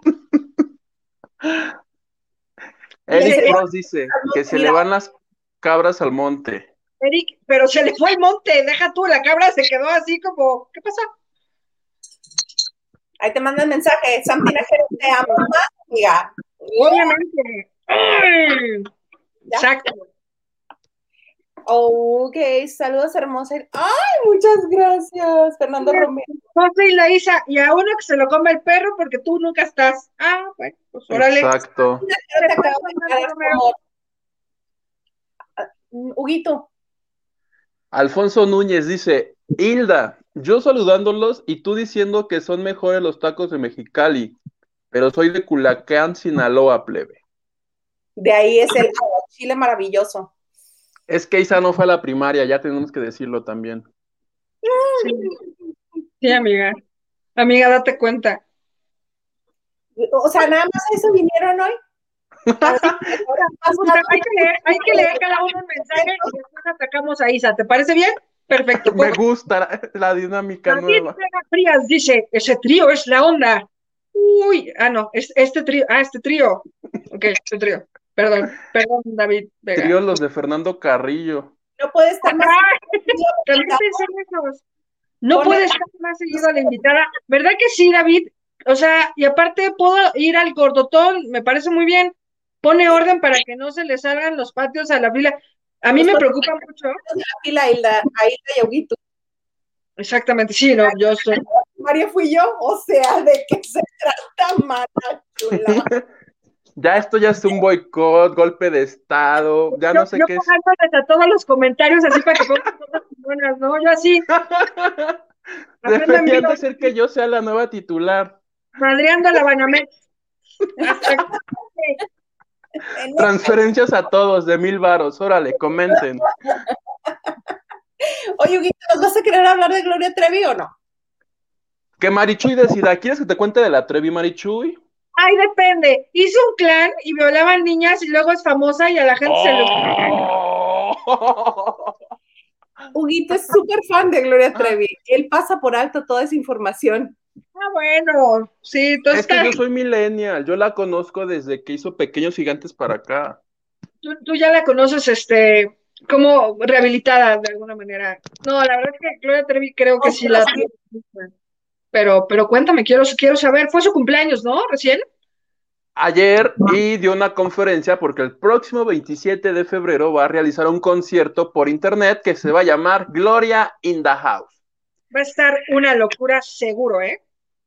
[SPEAKER 2] Eric
[SPEAKER 3] Dice-
[SPEAKER 2] Ross dice que se le van las cabras al monte.
[SPEAKER 3] Eric, pero se le fue el monte, deja tú, la cabra se quedó así como, ¿qué pasó?
[SPEAKER 1] ahí te mandan mensaje, Sam Tinajero, te amo más, amiga.
[SPEAKER 3] Obviamente. Exacto.
[SPEAKER 1] Ok, saludos hermosa. Ay, muchas gracias, Fernando Romero.
[SPEAKER 3] José y la Isa, y a uno que se lo come el perro porque tú nunca estás. Ah, bueno, pues órale.
[SPEAKER 2] Exacto.
[SPEAKER 1] Ah, Huguito,
[SPEAKER 2] Alfonso Núñez dice, Hilda, yo saludándolos y tú diciendo que son mejores los tacos de Mexicali, pero soy de Culacán, Sinaloa, plebe.
[SPEAKER 1] de ahí es el chile maravilloso.
[SPEAKER 2] Es que Isa no fue a la primaria, ya tenemos que decirlo también.
[SPEAKER 3] Sí, amiga. Amiga, date cuenta.
[SPEAKER 1] O sea, nada más a eso vinieron hoy. Ahora,
[SPEAKER 3] hay, que leer, hay que leer cada uno un mensaje y después atacamos a Isa. ¿Te parece bien? Perfecto.
[SPEAKER 2] Me gusta la, la dinámica
[SPEAKER 3] David
[SPEAKER 2] nueva.
[SPEAKER 3] Vega Frías dice, ese trío es la onda. Uy, ah, no, es este trío, ah, este trío. Ok, este trío. Perdón, perdón, David Vega.
[SPEAKER 2] Trío los de Fernando Carrillo.
[SPEAKER 1] no puede estar más.
[SPEAKER 3] Ay, también pensé en esos. No puede estar más seguido la invitada. ¿Verdad que sí, David? O sea, y aparte puedo ir al gordotón, me parece muy bien. Pone orden para que no se le salgan los patios a la fila. A mí me preocupa mucho.
[SPEAKER 1] La Hilda, a Hilda y.
[SPEAKER 3] Exactamente, sí, no, yo estoy.
[SPEAKER 1] María fui yo, o sea, ¿de qué se trata, mana chula?
[SPEAKER 2] Ya esto ya es un boicot, golpe de estado, ya no sé
[SPEAKER 3] yo
[SPEAKER 2] qué es.
[SPEAKER 3] a todos los comentarios así para que pongan cosas buenas, ¿no? Yo así, bien,
[SPEAKER 2] de ser que yo sea la nueva titular.
[SPEAKER 3] madreando a la Banamex. Hasta-
[SPEAKER 2] Transferencias a todos de mil varos, órale, comenten.
[SPEAKER 1] Oye, Huguito, ¿nos vas a querer hablar de Gloria Trevi o no?
[SPEAKER 2] Que Marichuy decida, ¿quieres que te cuente de la Trevi Marichuy?
[SPEAKER 3] Ay, depende. Hizo un clan y violaban niñas y luego es famosa y a la gente se le...
[SPEAKER 2] Oh.
[SPEAKER 1] Huguito es súper fan de Gloria Trevi. Él pasa por alto toda esa información.
[SPEAKER 3] Ah, bueno, sí, tú,
[SPEAKER 2] Es que yo soy millennial, yo la conozco desde que hizo Pequeños Gigantes para acá.
[SPEAKER 3] tú, tú ya la conoces, este, como rehabilitada de alguna manera. No, la verdad es que Gloria Trevi creo que sí la... Pero, pero cuéntame, quiero, quiero saber, fue su cumpleaños, ¿no? Recién.
[SPEAKER 2] Ayer y dio una conferencia porque el próximo 27 de febrero va a realizar un concierto por internet que se va a llamar Gloria in the House.
[SPEAKER 3] Va a estar una locura seguro, ¿eh?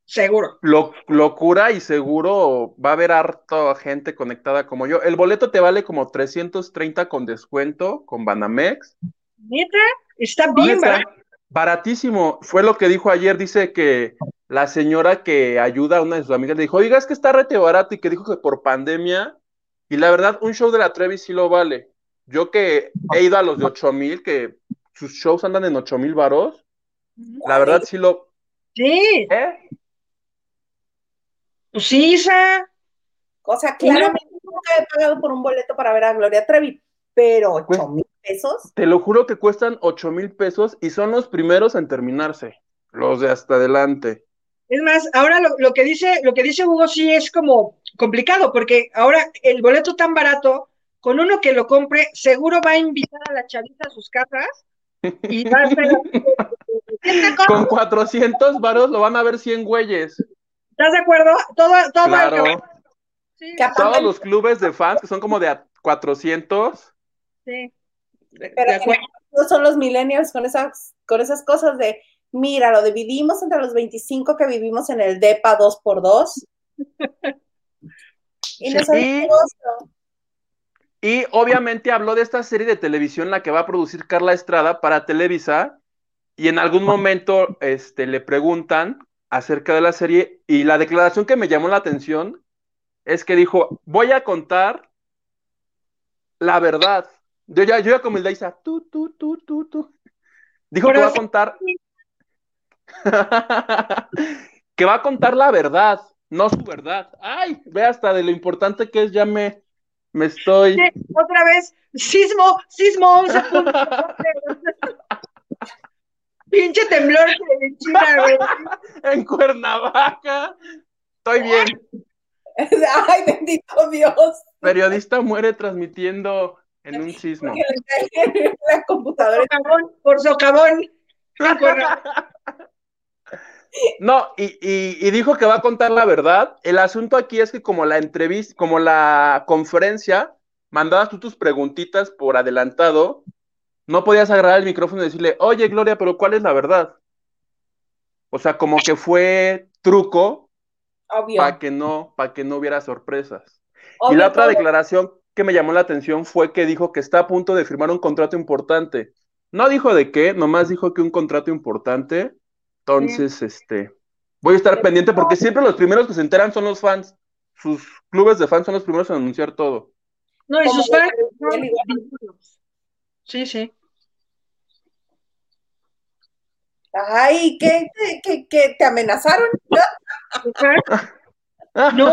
[SPEAKER 3] Seguro.
[SPEAKER 2] Lo- locura y seguro va a haber harta gente conectada como yo. El boleto te vale como 330 con descuento con Banamex.
[SPEAKER 3] Neta, está bien,
[SPEAKER 2] Neta,
[SPEAKER 3] ¿verdad?
[SPEAKER 2] Baratísimo. Fue lo que dijo ayer. Dice que la señora que ayuda a una de sus amigas le dijo, oiga, es que está rete barato y que dijo que por pandemia. Y la verdad, un show de la Trevi sí lo vale. Yo que he ido a los de 8 mil, que sus shows andan en 8 mil varos, la verdad sí lo...
[SPEAKER 3] Sí,
[SPEAKER 2] ¿Eh?
[SPEAKER 3] pues sí, Isa.
[SPEAKER 1] O sea, claramente nunca he pagado por un boleto para ver a Gloria Trevi, pero
[SPEAKER 2] Pues-
[SPEAKER 1] 8 mil pesos.
[SPEAKER 2] Te lo juro que cuestan 8 mil pesos y son los primeros en terminarse. Los de hasta adelante.
[SPEAKER 3] Es más, ahora lo, lo que dice, lo que dice Hugo sí es como complicado, porque ahora el boleto tan barato, con uno que lo compre, seguro va a invitar a la chavita a sus casas y va a hacer.
[SPEAKER 2] Con 400 varos lo van a ver 100 güeyes.
[SPEAKER 3] ¿Estás de acuerdo? Todo, todo el
[SPEAKER 2] Claro.
[SPEAKER 3] cabello. Sí,
[SPEAKER 2] Todos los clubes de fans que son como de a 400.
[SPEAKER 3] sí. De-
[SPEAKER 1] Pero
[SPEAKER 3] de
[SPEAKER 1] no son los millennials con esas, con esas cosas de, mira, lo dividimos entre los 25 que vivimos en el DEPA 2x2. y no
[SPEAKER 2] Sí. Y obviamente habló de esta serie de televisión, la que va a producir Carla Estrada para Televisa. Y en algún momento este, le preguntan acerca de la serie. Y la declaración que me llamó la atención es que dijo: Voy a contar la verdad. Yo ya, yo ya como el de Isa, tú, tú, tú, tú, tú. Dijo que va a contar. que va a contar la verdad, no su verdad. Ay, ve hasta de lo importante que es, ya me, me estoy.
[SPEAKER 3] Sí, Otra vez, sismo, sismo 11 puntos. Pinche temblor de China, güey.
[SPEAKER 2] en Cuernavaca. Estoy bien.
[SPEAKER 1] Ay, bendito Dios.
[SPEAKER 2] Periodista muere transmitiendo en un sismo.
[SPEAKER 1] En la computadora.
[SPEAKER 3] Socavón, por socavón.
[SPEAKER 2] No, y, y- y dijo que va a contar la verdad. El asunto aquí es que como la entrevista, como la conferencia, mandabas tú tus preguntitas por adelantado, no podías agarrar el micrófono y decirle, oye Gloria, pero ¿cuál es la verdad? O sea, como que fue truco para que no, para que no hubiera sorpresas. Y la otra declaración que me llamó la atención fue que dijo que está a punto de firmar un contrato importante. No dijo de qué, nomás dijo que un contrato importante. Entonces, este, voy a estar pendiente porque siempre los primeros que se enteran son los fans. Sus clubes de fans son los primeros en anunciar todo.
[SPEAKER 3] No, y sus fans. Sí, sí.
[SPEAKER 1] Ay, ¿qué, qué, qué- qué- te amenazaron?
[SPEAKER 3] No.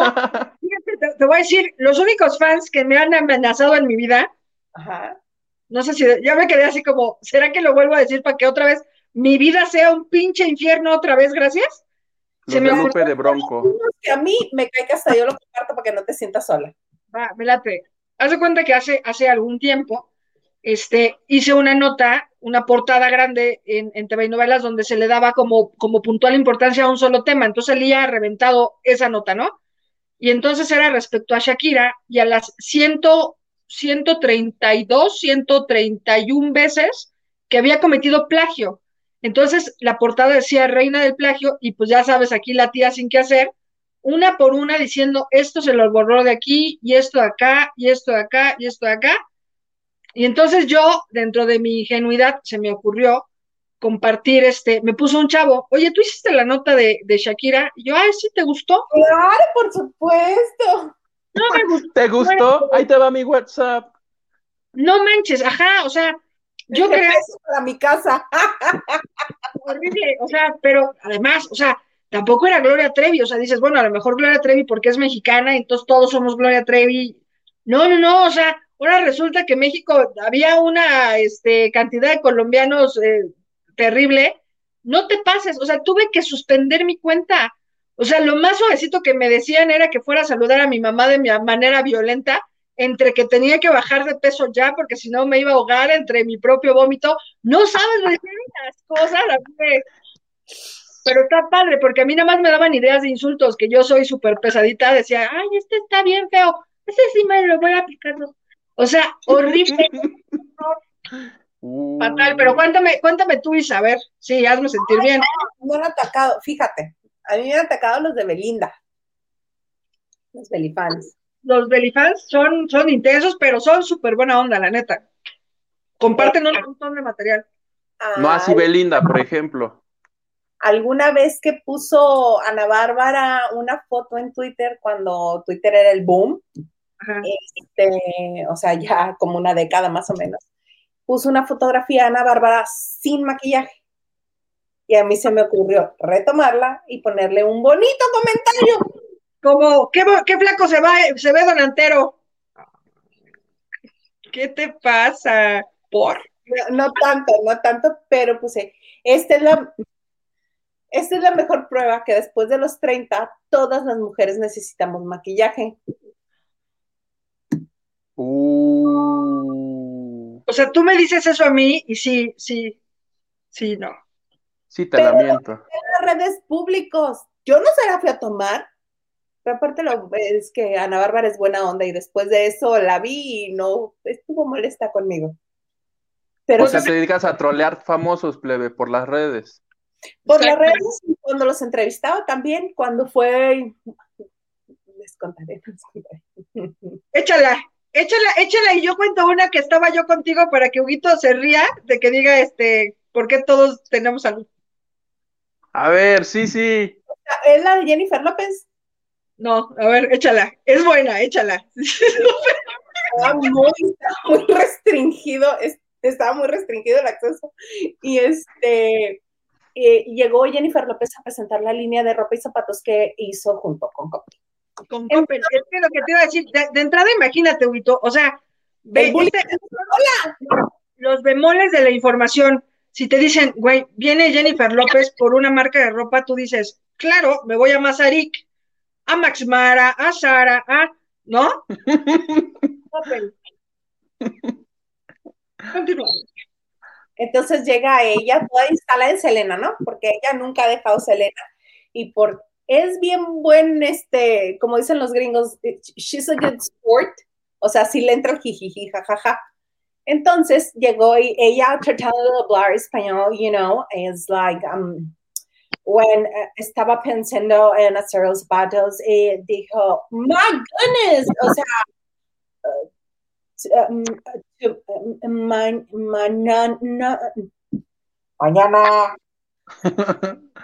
[SPEAKER 3] Fíjate, te, te voy a decir, los únicos fans que me han amenazado en mi vida,
[SPEAKER 1] Ajá.
[SPEAKER 3] no sé si ya me quedé así como, ¿será que lo vuelvo a decir para que otra vez mi vida sea un pinche infierno otra vez? Gracias.
[SPEAKER 2] Los
[SPEAKER 3] Se me
[SPEAKER 2] de Lupe Bronco.
[SPEAKER 1] Que a mí me cae que hasta yo lo comparto para que no te sientas sola.
[SPEAKER 3] Va, me late. Haz de cuenta que hace, hace algún tiempo este, hice una nota una portada grande en, en TV y novelas donde se le daba como, como puntual importancia a un solo tema. Entonces ha reventado esa nota, ¿no? Y entonces era respecto a Shakira y a las ciento, 132, 131 veces que había cometido plagio. Entonces la portada decía reina del plagio y pues ya sabes, aquí la tía sin qué hacer, una por una diciendo esto se lo borró de aquí y esto de acá y esto de acá y esto de acá y entonces yo, dentro de mi ingenuidad, se me ocurrió compartir este, me puso un chavo, oye, ¿tú hiciste la nota de, Shakira? Y yo, ay, sí, ¿te gustó?
[SPEAKER 1] Claro, por supuesto.
[SPEAKER 3] No me gustó.
[SPEAKER 2] ¿Te gustó? Ahí te va mi WhatsApp.
[SPEAKER 3] No manches, ajá, o sea, yo creo.
[SPEAKER 1] para mi casa.
[SPEAKER 3] Horrible, o sea, pero además, o sea, tampoco era Gloria Trevi, o sea, dices, bueno, a lo mejor Gloria Trevi porque es mexicana, entonces todos somos Gloria Trevi. No, no, no, o sea, Ahora resulta que México había una este, cantidad de colombianos eh, terrible. No te pases, o sea, tuve que suspender mi cuenta. O sea, lo más suavecito que me decían era que fuera a saludar a mi mamá de mi manera violenta, entre que tenía que bajar de peso ya, porque si no me iba a ahogar entre mi propio vómito. No sabes las cosas, pero está padre, porque a mí nada más me daban ideas de insultos, que yo soy súper pesadita, decía, ay, este está bien feo, ese sí me lo voy a aplicar. O sea, horrible. Fatal, pero cuéntame, cuéntame tú, Isabel. Sí, hazme sentir bien.
[SPEAKER 1] Me han atacado, fíjate, a mí me han atacado los de Belinda. Los Belifans.
[SPEAKER 3] Los Belifans son, son intensos, pero son súper buena onda, la neta. Comparten un montón de material.
[SPEAKER 2] No así Belinda, por ejemplo.
[SPEAKER 1] Alguna vez que puso Ana Bárbara una foto en Twitter cuando Twitter era el boom, este, o sea, ya como una década más o menos, puso una fotografía de Ana Bárbara sin maquillaje. Y a mí se me ocurrió retomarla y ponerle un bonito comentario.
[SPEAKER 3] Como, ¿qué, qué flaco se, va, se ve donantero? ¿Qué te pasa? ¿Por?
[SPEAKER 1] No, tanto, no tanto, pero pues esta es la esta es la mejor prueba que después de los 30 todas las mujeres necesitamos maquillaje.
[SPEAKER 2] Uh.
[SPEAKER 3] O sea, tú me dices eso a mí y sí, sí, sí, no.
[SPEAKER 2] Sí, te la miento. En
[SPEAKER 1] las redes públicos. Yo no se la fui a tomar, pero aparte lo, es que Ana Bárbara es buena onda y después de eso la vi y no estuvo molesta conmigo.
[SPEAKER 2] Pero o sea, te dedicas a trolear famosos, plebe, por las redes.
[SPEAKER 1] Por las redes, cuando los entrevistaba también, cuando fue. Les contaré.
[SPEAKER 3] Échala. Échala, échala y yo cuento una que estaba yo contigo para que Huguito se ría de que diga, este, ¿por qué todos tenemos salud?
[SPEAKER 2] A ver, sí, sí.
[SPEAKER 1] ¿Es la de Jennifer López?
[SPEAKER 3] No, a ver, échala. Es buena, échala.
[SPEAKER 1] Estaba muy, muy restringido, estaba muy restringido el acceso. Y este, eh, llegó Jennifer López a presentar la línea de ropa y zapatos que hizo junto con Coppel
[SPEAKER 3] con Coppel. Es que lo que te iba a decir, de, entrada imagínate, Huito, o sea, los bemoles de la información. Si te dicen, güey, viene Jennifer López por una marca de ropa, tú dices, claro, me voy a Mazarik, a Max Mara, a Sara, a, ¿no? Coppel.
[SPEAKER 1] Entonces llega ella toda instalada en Selena, ¿no? Porque ella nunca ha dejado Selena. Y por es bien buen, este, como dicen los gringos, she's a good sport, o sea, sí le entra el jijiji, jajaja. Entonces llegó y ella tratando de hablar español, you know, es like, um, when uh, estaba pensando en hacer los zapatos y dijo, my goodness, o sea, uh, um, uh, mañana, mañana.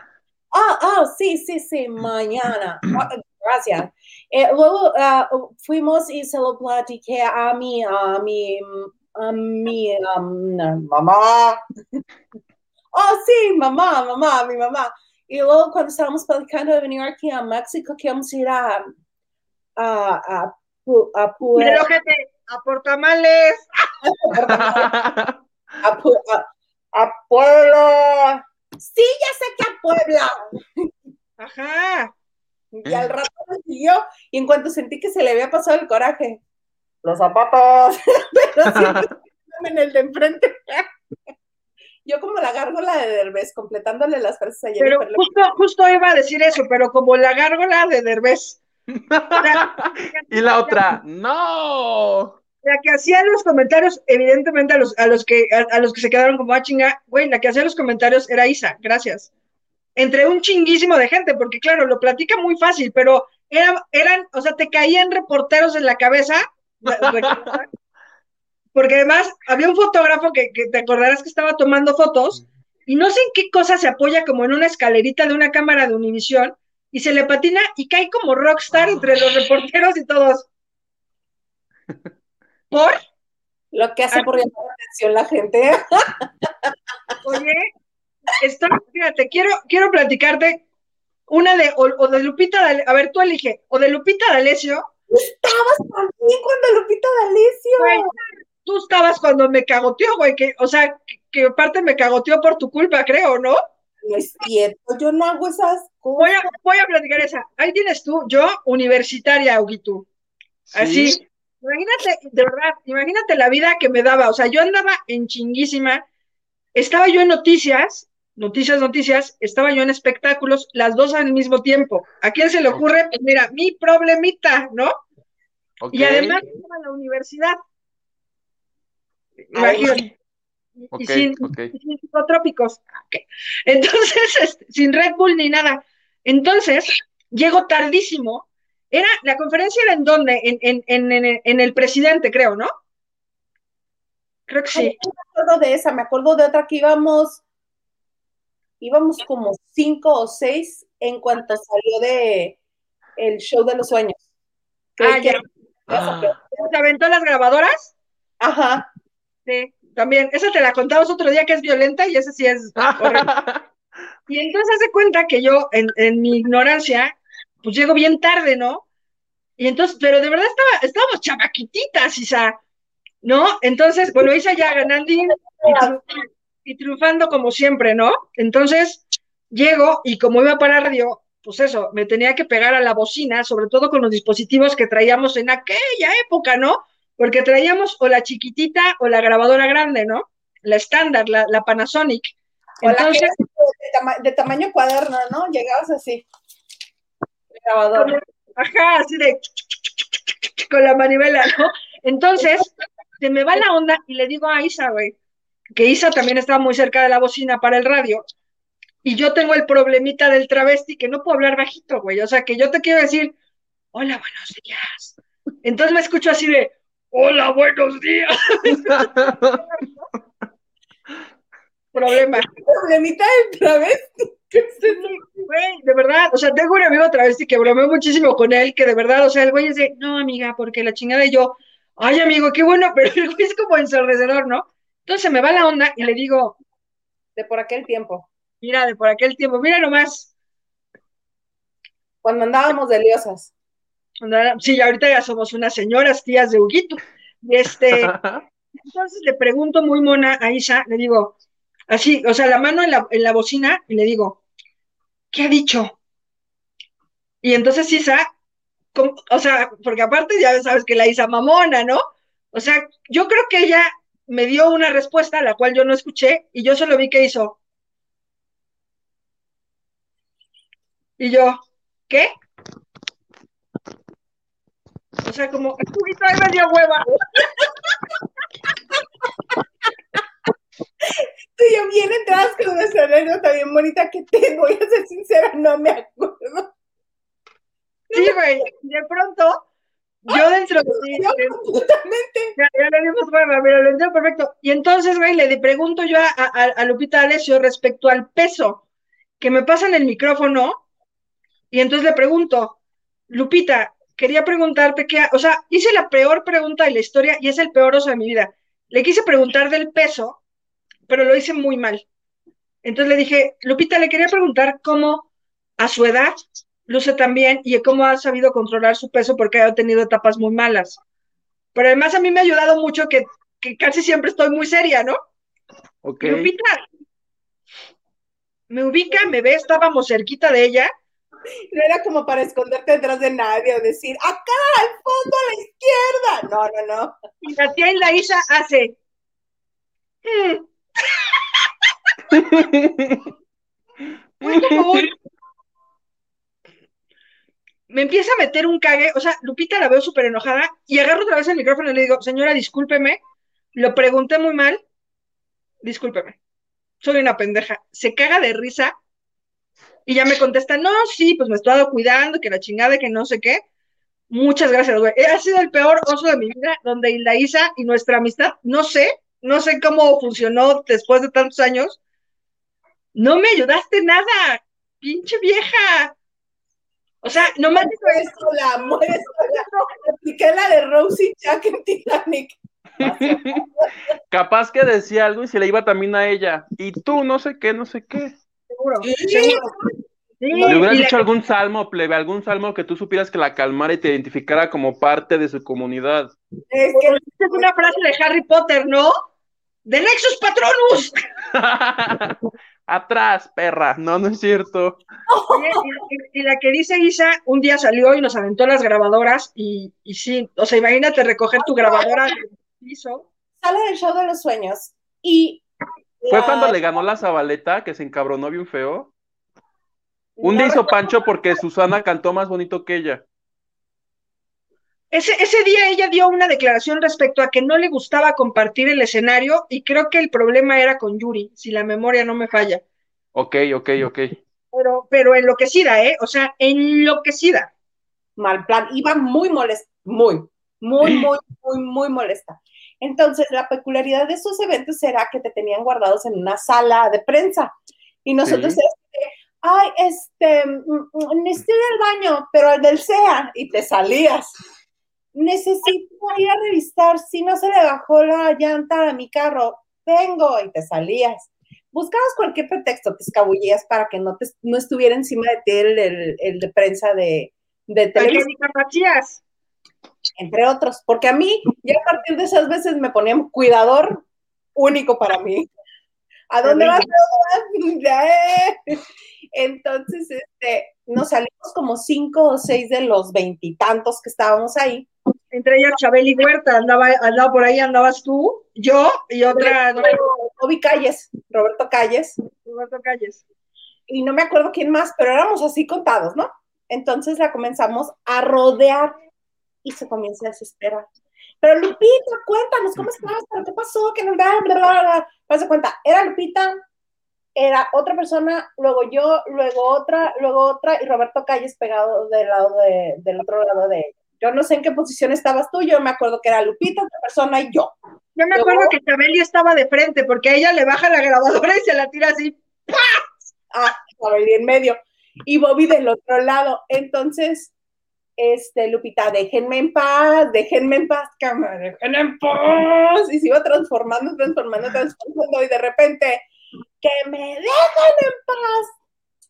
[SPEAKER 1] Oh, oh, sí, sí, sí, mañana. Ah, gracias. Eh, luego uh, fuimos y se lo platiqué a mi, a mi, a mi um, mamá. Oh, sí, mamá, mamá, mi mamá. Y luego cuando estábamos platicando de venir aquí a México, que vamos a ir a, a, a, a,
[SPEAKER 3] a, a Portamales.
[SPEAKER 1] a, a, a Pueblo. Sí, ya sé que a Puebla.
[SPEAKER 3] Ajá.
[SPEAKER 1] Y al rato me siguió, y en cuanto sentí que se le había pasado el coraje, los zapatos, pero sí, en el de enfrente. Yo como la gárgola de Derbez, completándole las frases a
[SPEAKER 3] Pero justo, justo iba a decir eso, pero como la gárgola de Derbez.
[SPEAKER 2] y la otra, no.
[SPEAKER 3] La que hacía los comentarios, evidentemente a los, a los que a, los que se quedaron como a ah, chinga, güey, la que hacía los comentarios era Isa, gracias. Entre un chinguísimo de gente, porque claro, lo platica muy fácil, pero eran, o sea, te caían reporteros en la cabeza. porque además había un fotógrafo que, te acordarás que estaba tomando fotos y no sé en qué cosa se apoya como en una escalerita de una cámara de Univisión y se le patina y cae como rockstar entre los reporteros y todos. ¿Por?
[SPEAKER 1] Lo que hace por llamar la atención la gente.
[SPEAKER 3] Oye, esto, fíjate, quiero, quiero platicarte una de, o, de Lupita, a ver, tú elige, o de Lupita D'Alessio.
[SPEAKER 1] Estabas también cuando Lupita D'Alessio.
[SPEAKER 3] Tú estabas cuando me cagoteó, güey, que, o sea, que, aparte me cagoteó por tu culpa, creo, ¿no?
[SPEAKER 1] No es cierto, yo no hago esas cosas.
[SPEAKER 3] Voy a, voy a platicar esa. Ahí tienes tú, yo, universitaria, Huguito. Así, imagínate, de verdad, imagínate la vida que me daba. O sea, yo andaba en chinguísima. Estaba yo en noticias noticias, noticias, estaba yo en espectáculos, las dos al mismo tiempo. ¿A quién se le ocurre? Pues mira, mi problemita, ¿no? Y además estaba en la universidad. Imagínate. y, sin, psicotrópicos. Entonces, este, sin Red Bull ni nada. Entonces, llego tardísimo. Era, la conferencia era en dónde? En, en, en, en el presidente, creo, ¿no? Creo que sí.
[SPEAKER 1] No me acuerdo de esa, me acuerdo de otra que íbamos íbamos como cinco o seis en cuanto salió de el show de los sueños.
[SPEAKER 3] Ah, ya. Ah. ¿Te aventó las grabadoras?
[SPEAKER 1] Ajá.
[SPEAKER 3] También. Esa te la contamos otro día que es violenta y esa sí es y entonces hace cuenta que yo, en, en, mi ignorancia, pues llego bien tarde, ¿no? Y entonces, pero de verdad estaba, estábamos chamaquititas, Isa, ¿no? Entonces, bueno, Isa ya ganando y triunfando como siempre, ¿no? Entonces llego y como iba para radio, pues eso, me tenía que pegar a la bocina, sobre todo con los dispositivos que traíamos en aquella época, ¿no? Porque traíamos o la chiquitita o la grabadora grande, ¿no? La estándar, la, Panasonic.
[SPEAKER 1] Entonces, de, tamaño cuaderno, ¿no? Llegabas así.
[SPEAKER 3] Grabadora. Ajá, así de con la manivela, ¿no? Entonces, se me va la onda y le digo a Isa, güey, que Isa también estaba muy cerca de la bocina para el radio, y yo tengo el problemita del travesti que no puedo hablar bajito, güey. O sea, que yo te quiero decir, hola, buenos días. Entonces me escucho así de, hola, buenos días. Problema.
[SPEAKER 1] Problemita del travesti.
[SPEAKER 3] Güey, de verdad, o sea, tengo un amigo travesti que bromeó muchísimo con él, que de verdad, o sea, el güey es de, no, amiga, porque la chingada de yo, ay, amigo, qué bueno, pero el güey es como ensordecedor, ¿no? Entonces me va la onda y le digo.
[SPEAKER 1] De por aquel tiempo.
[SPEAKER 3] Mira, de por aquel tiempo, mira nomás.
[SPEAKER 1] Cuando andábamos de liosas.
[SPEAKER 3] Sí, ahorita ya somos unas señoras tías de Huguito. Y este, entonces le pregunto muy mona a Isa, le digo, así, o sea, la mano en la, en la bocina, y le digo, ¿qué ha dicho? Y entonces Isa, o sea, porque aparte ya sabes que la Isa mamona, ¿no? O sea, yo creo que ella me dio una respuesta, la cual yo no escuché, y yo solo vi que hizo. Y yo, ¿qué? O sea, como, poquito ahí media hueva.
[SPEAKER 1] Tú y yo bien entradas con una anécdota bien bonita que te voy a ser sincera, no me acuerdo.
[SPEAKER 3] Sí, güey, de pronto yo dentro de
[SPEAKER 1] mí. Absolutamente.
[SPEAKER 3] Ya, le dimos bueno, mira, lo entiendo perfecto. Y entonces, güey, le pregunto yo a, a, Lupita Alessio respecto al peso, que me pasan el micrófono, y entonces le pregunto, Lupita, quería preguntarte qué, o sea, hice la peor pregunta de la historia y es el peor oso de mi vida. Le quise preguntar del peso, pero lo hice muy mal. Entonces le dije, Lupita, le quería preguntar cómo a su edad luce también y cómo ha sabido controlar su peso porque ha tenido etapas muy malas. Pero además a mí me ha ayudado mucho que, casi siempre estoy muy seria, ¿no?
[SPEAKER 2] Ok.
[SPEAKER 3] Lupita, me ubica, me ve, estábamos cerquita de ella.
[SPEAKER 1] No era como para esconderte detrás de nadie o decir, acá, al fondo, a la izquierda. No, no, no.
[SPEAKER 3] Y la tía y la hace. Hmm". me empieza a meter un cague, o sea, Lupita la veo súper enojada y agarro otra vez el micrófono y le digo, señora, discúlpeme, lo pregunté muy mal, discúlpeme, soy una pendeja. Se caga de risa y ya me contesta, no, sí, pues me he estado cuidando, que la chingada, que no sé qué. Muchas gracias, güey. Ha sido el peor oso de mi vida, donde la Isa y nuestra amistad, no sé, no sé cómo funcionó después de tantos años. No me ayudaste nada, pinche vieja. O sea, no me
[SPEAKER 1] mueres sola, mueres sola. Apliqué la de Rosie Jack en Titanic.
[SPEAKER 2] Capaz que decía algo y se le iba también a ella. Y tú, no sé qué, no sé qué.
[SPEAKER 3] Seguro,
[SPEAKER 1] Sí,
[SPEAKER 3] seguro. Sí,
[SPEAKER 2] Le hubieras
[SPEAKER 3] la-
[SPEAKER 2] dicho algún salmo, plebe, algún salmo que tú supieras que la calmara y te identificara como parte de su comunidad.
[SPEAKER 1] Es que
[SPEAKER 3] es una frase de Harry Potter, ¿no? De Nexus Patronus.
[SPEAKER 2] Atrás, perra. No, no es cierto.
[SPEAKER 3] Oye, y, y- y la que dice Isa, un día salió y nos aventó las grabadoras y, y sí, o sea, imagínate recoger tu grabadora del piso.
[SPEAKER 1] sale del show de los sueños y
[SPEAKER 2] Fue cuando le ganó la Zabaleta, que se encabronó bien feo. Un
[SPEAKER 1] no
[SPEAKER 2] día hizo Pancho porque Susana cantó más bonito que ella.
[SPEAKER 3] Ese, ese día ella dio una declaración respecto a que no le gustaba compartir el escenario y creo que el problema era con Yuri, si la memoria no me falla.
[SPEAKER 2] Ok, ok, ok.
[SPEAKER 3] Pero, pero enloquecida, ¿eh? O sea, enloquecida.
[SPEAKER 1] mal plan, iba muy molesta, muy, muy, muy, muy, muy molesta. Entonces, la peculiaridad de esos eventos era que te tenían guardados en una sala de prensa y nosotros
[SPEAKER 2] Sí.
[SPEAKER 1] este, ay, este, mm, necesito ir al baño, pero al del SEA, y te salías. Necesito ir a revisar si no se le bajó la llanta a mi carro, vengo, y te salías. Buscabas cualquier pretexto, te escabullías para que no, te, no estuviera encima de ti el, el- el de prensa de, de televisión. Entre otros, porque a mí, ya a partir de esas veces me ponían cuidador único para mí. ¿A dónde vas? ¿A dónde vas? Entonces, este, nos salimos como cinco o seis de los veintitantos que estábamos ahí.
[SPEAKER 3] Entre ellas Chabeli Huerta, andaba, andaba por ahí, andabas tú, yo y otra,
[SPEAKER 1] Calles, Roberto Calles,
[SPEAKER 3] Roberto Calles.
[SPEAKER 1] y no me acuerdo quién más, pero éramos así contados, ¿no? Entonces la comenzamos a rodear y se comienza a desesperar. Pero Lupita, cuéntanos, ¿cómo estás? ¿Pero qué pasó? Que no bla, bla, cuenta, era Lupita, era otra persona, luego yo, luego otra, luego otra, y Roberto Calles pegado del lado de, del otro lado de ella. Yo no sé en qué posición estabas tú, yo me acuerdo que era Lupita, otra persona y yo.
[SPEAKER 3] Yo me acuerdo que Chabeli estaba de frente porque a ella le baja la grabadora y se la tira así.
[SPEAKER 1] Ah, Bobby en medio. Y Bobby del otro lado. Entonces, este, Lupita, déjenme en paz, déjenme en paz, cámara, déjenme en paz. Y se iba transformando, transformando, transformando. Y de repente, que me dejen en paz,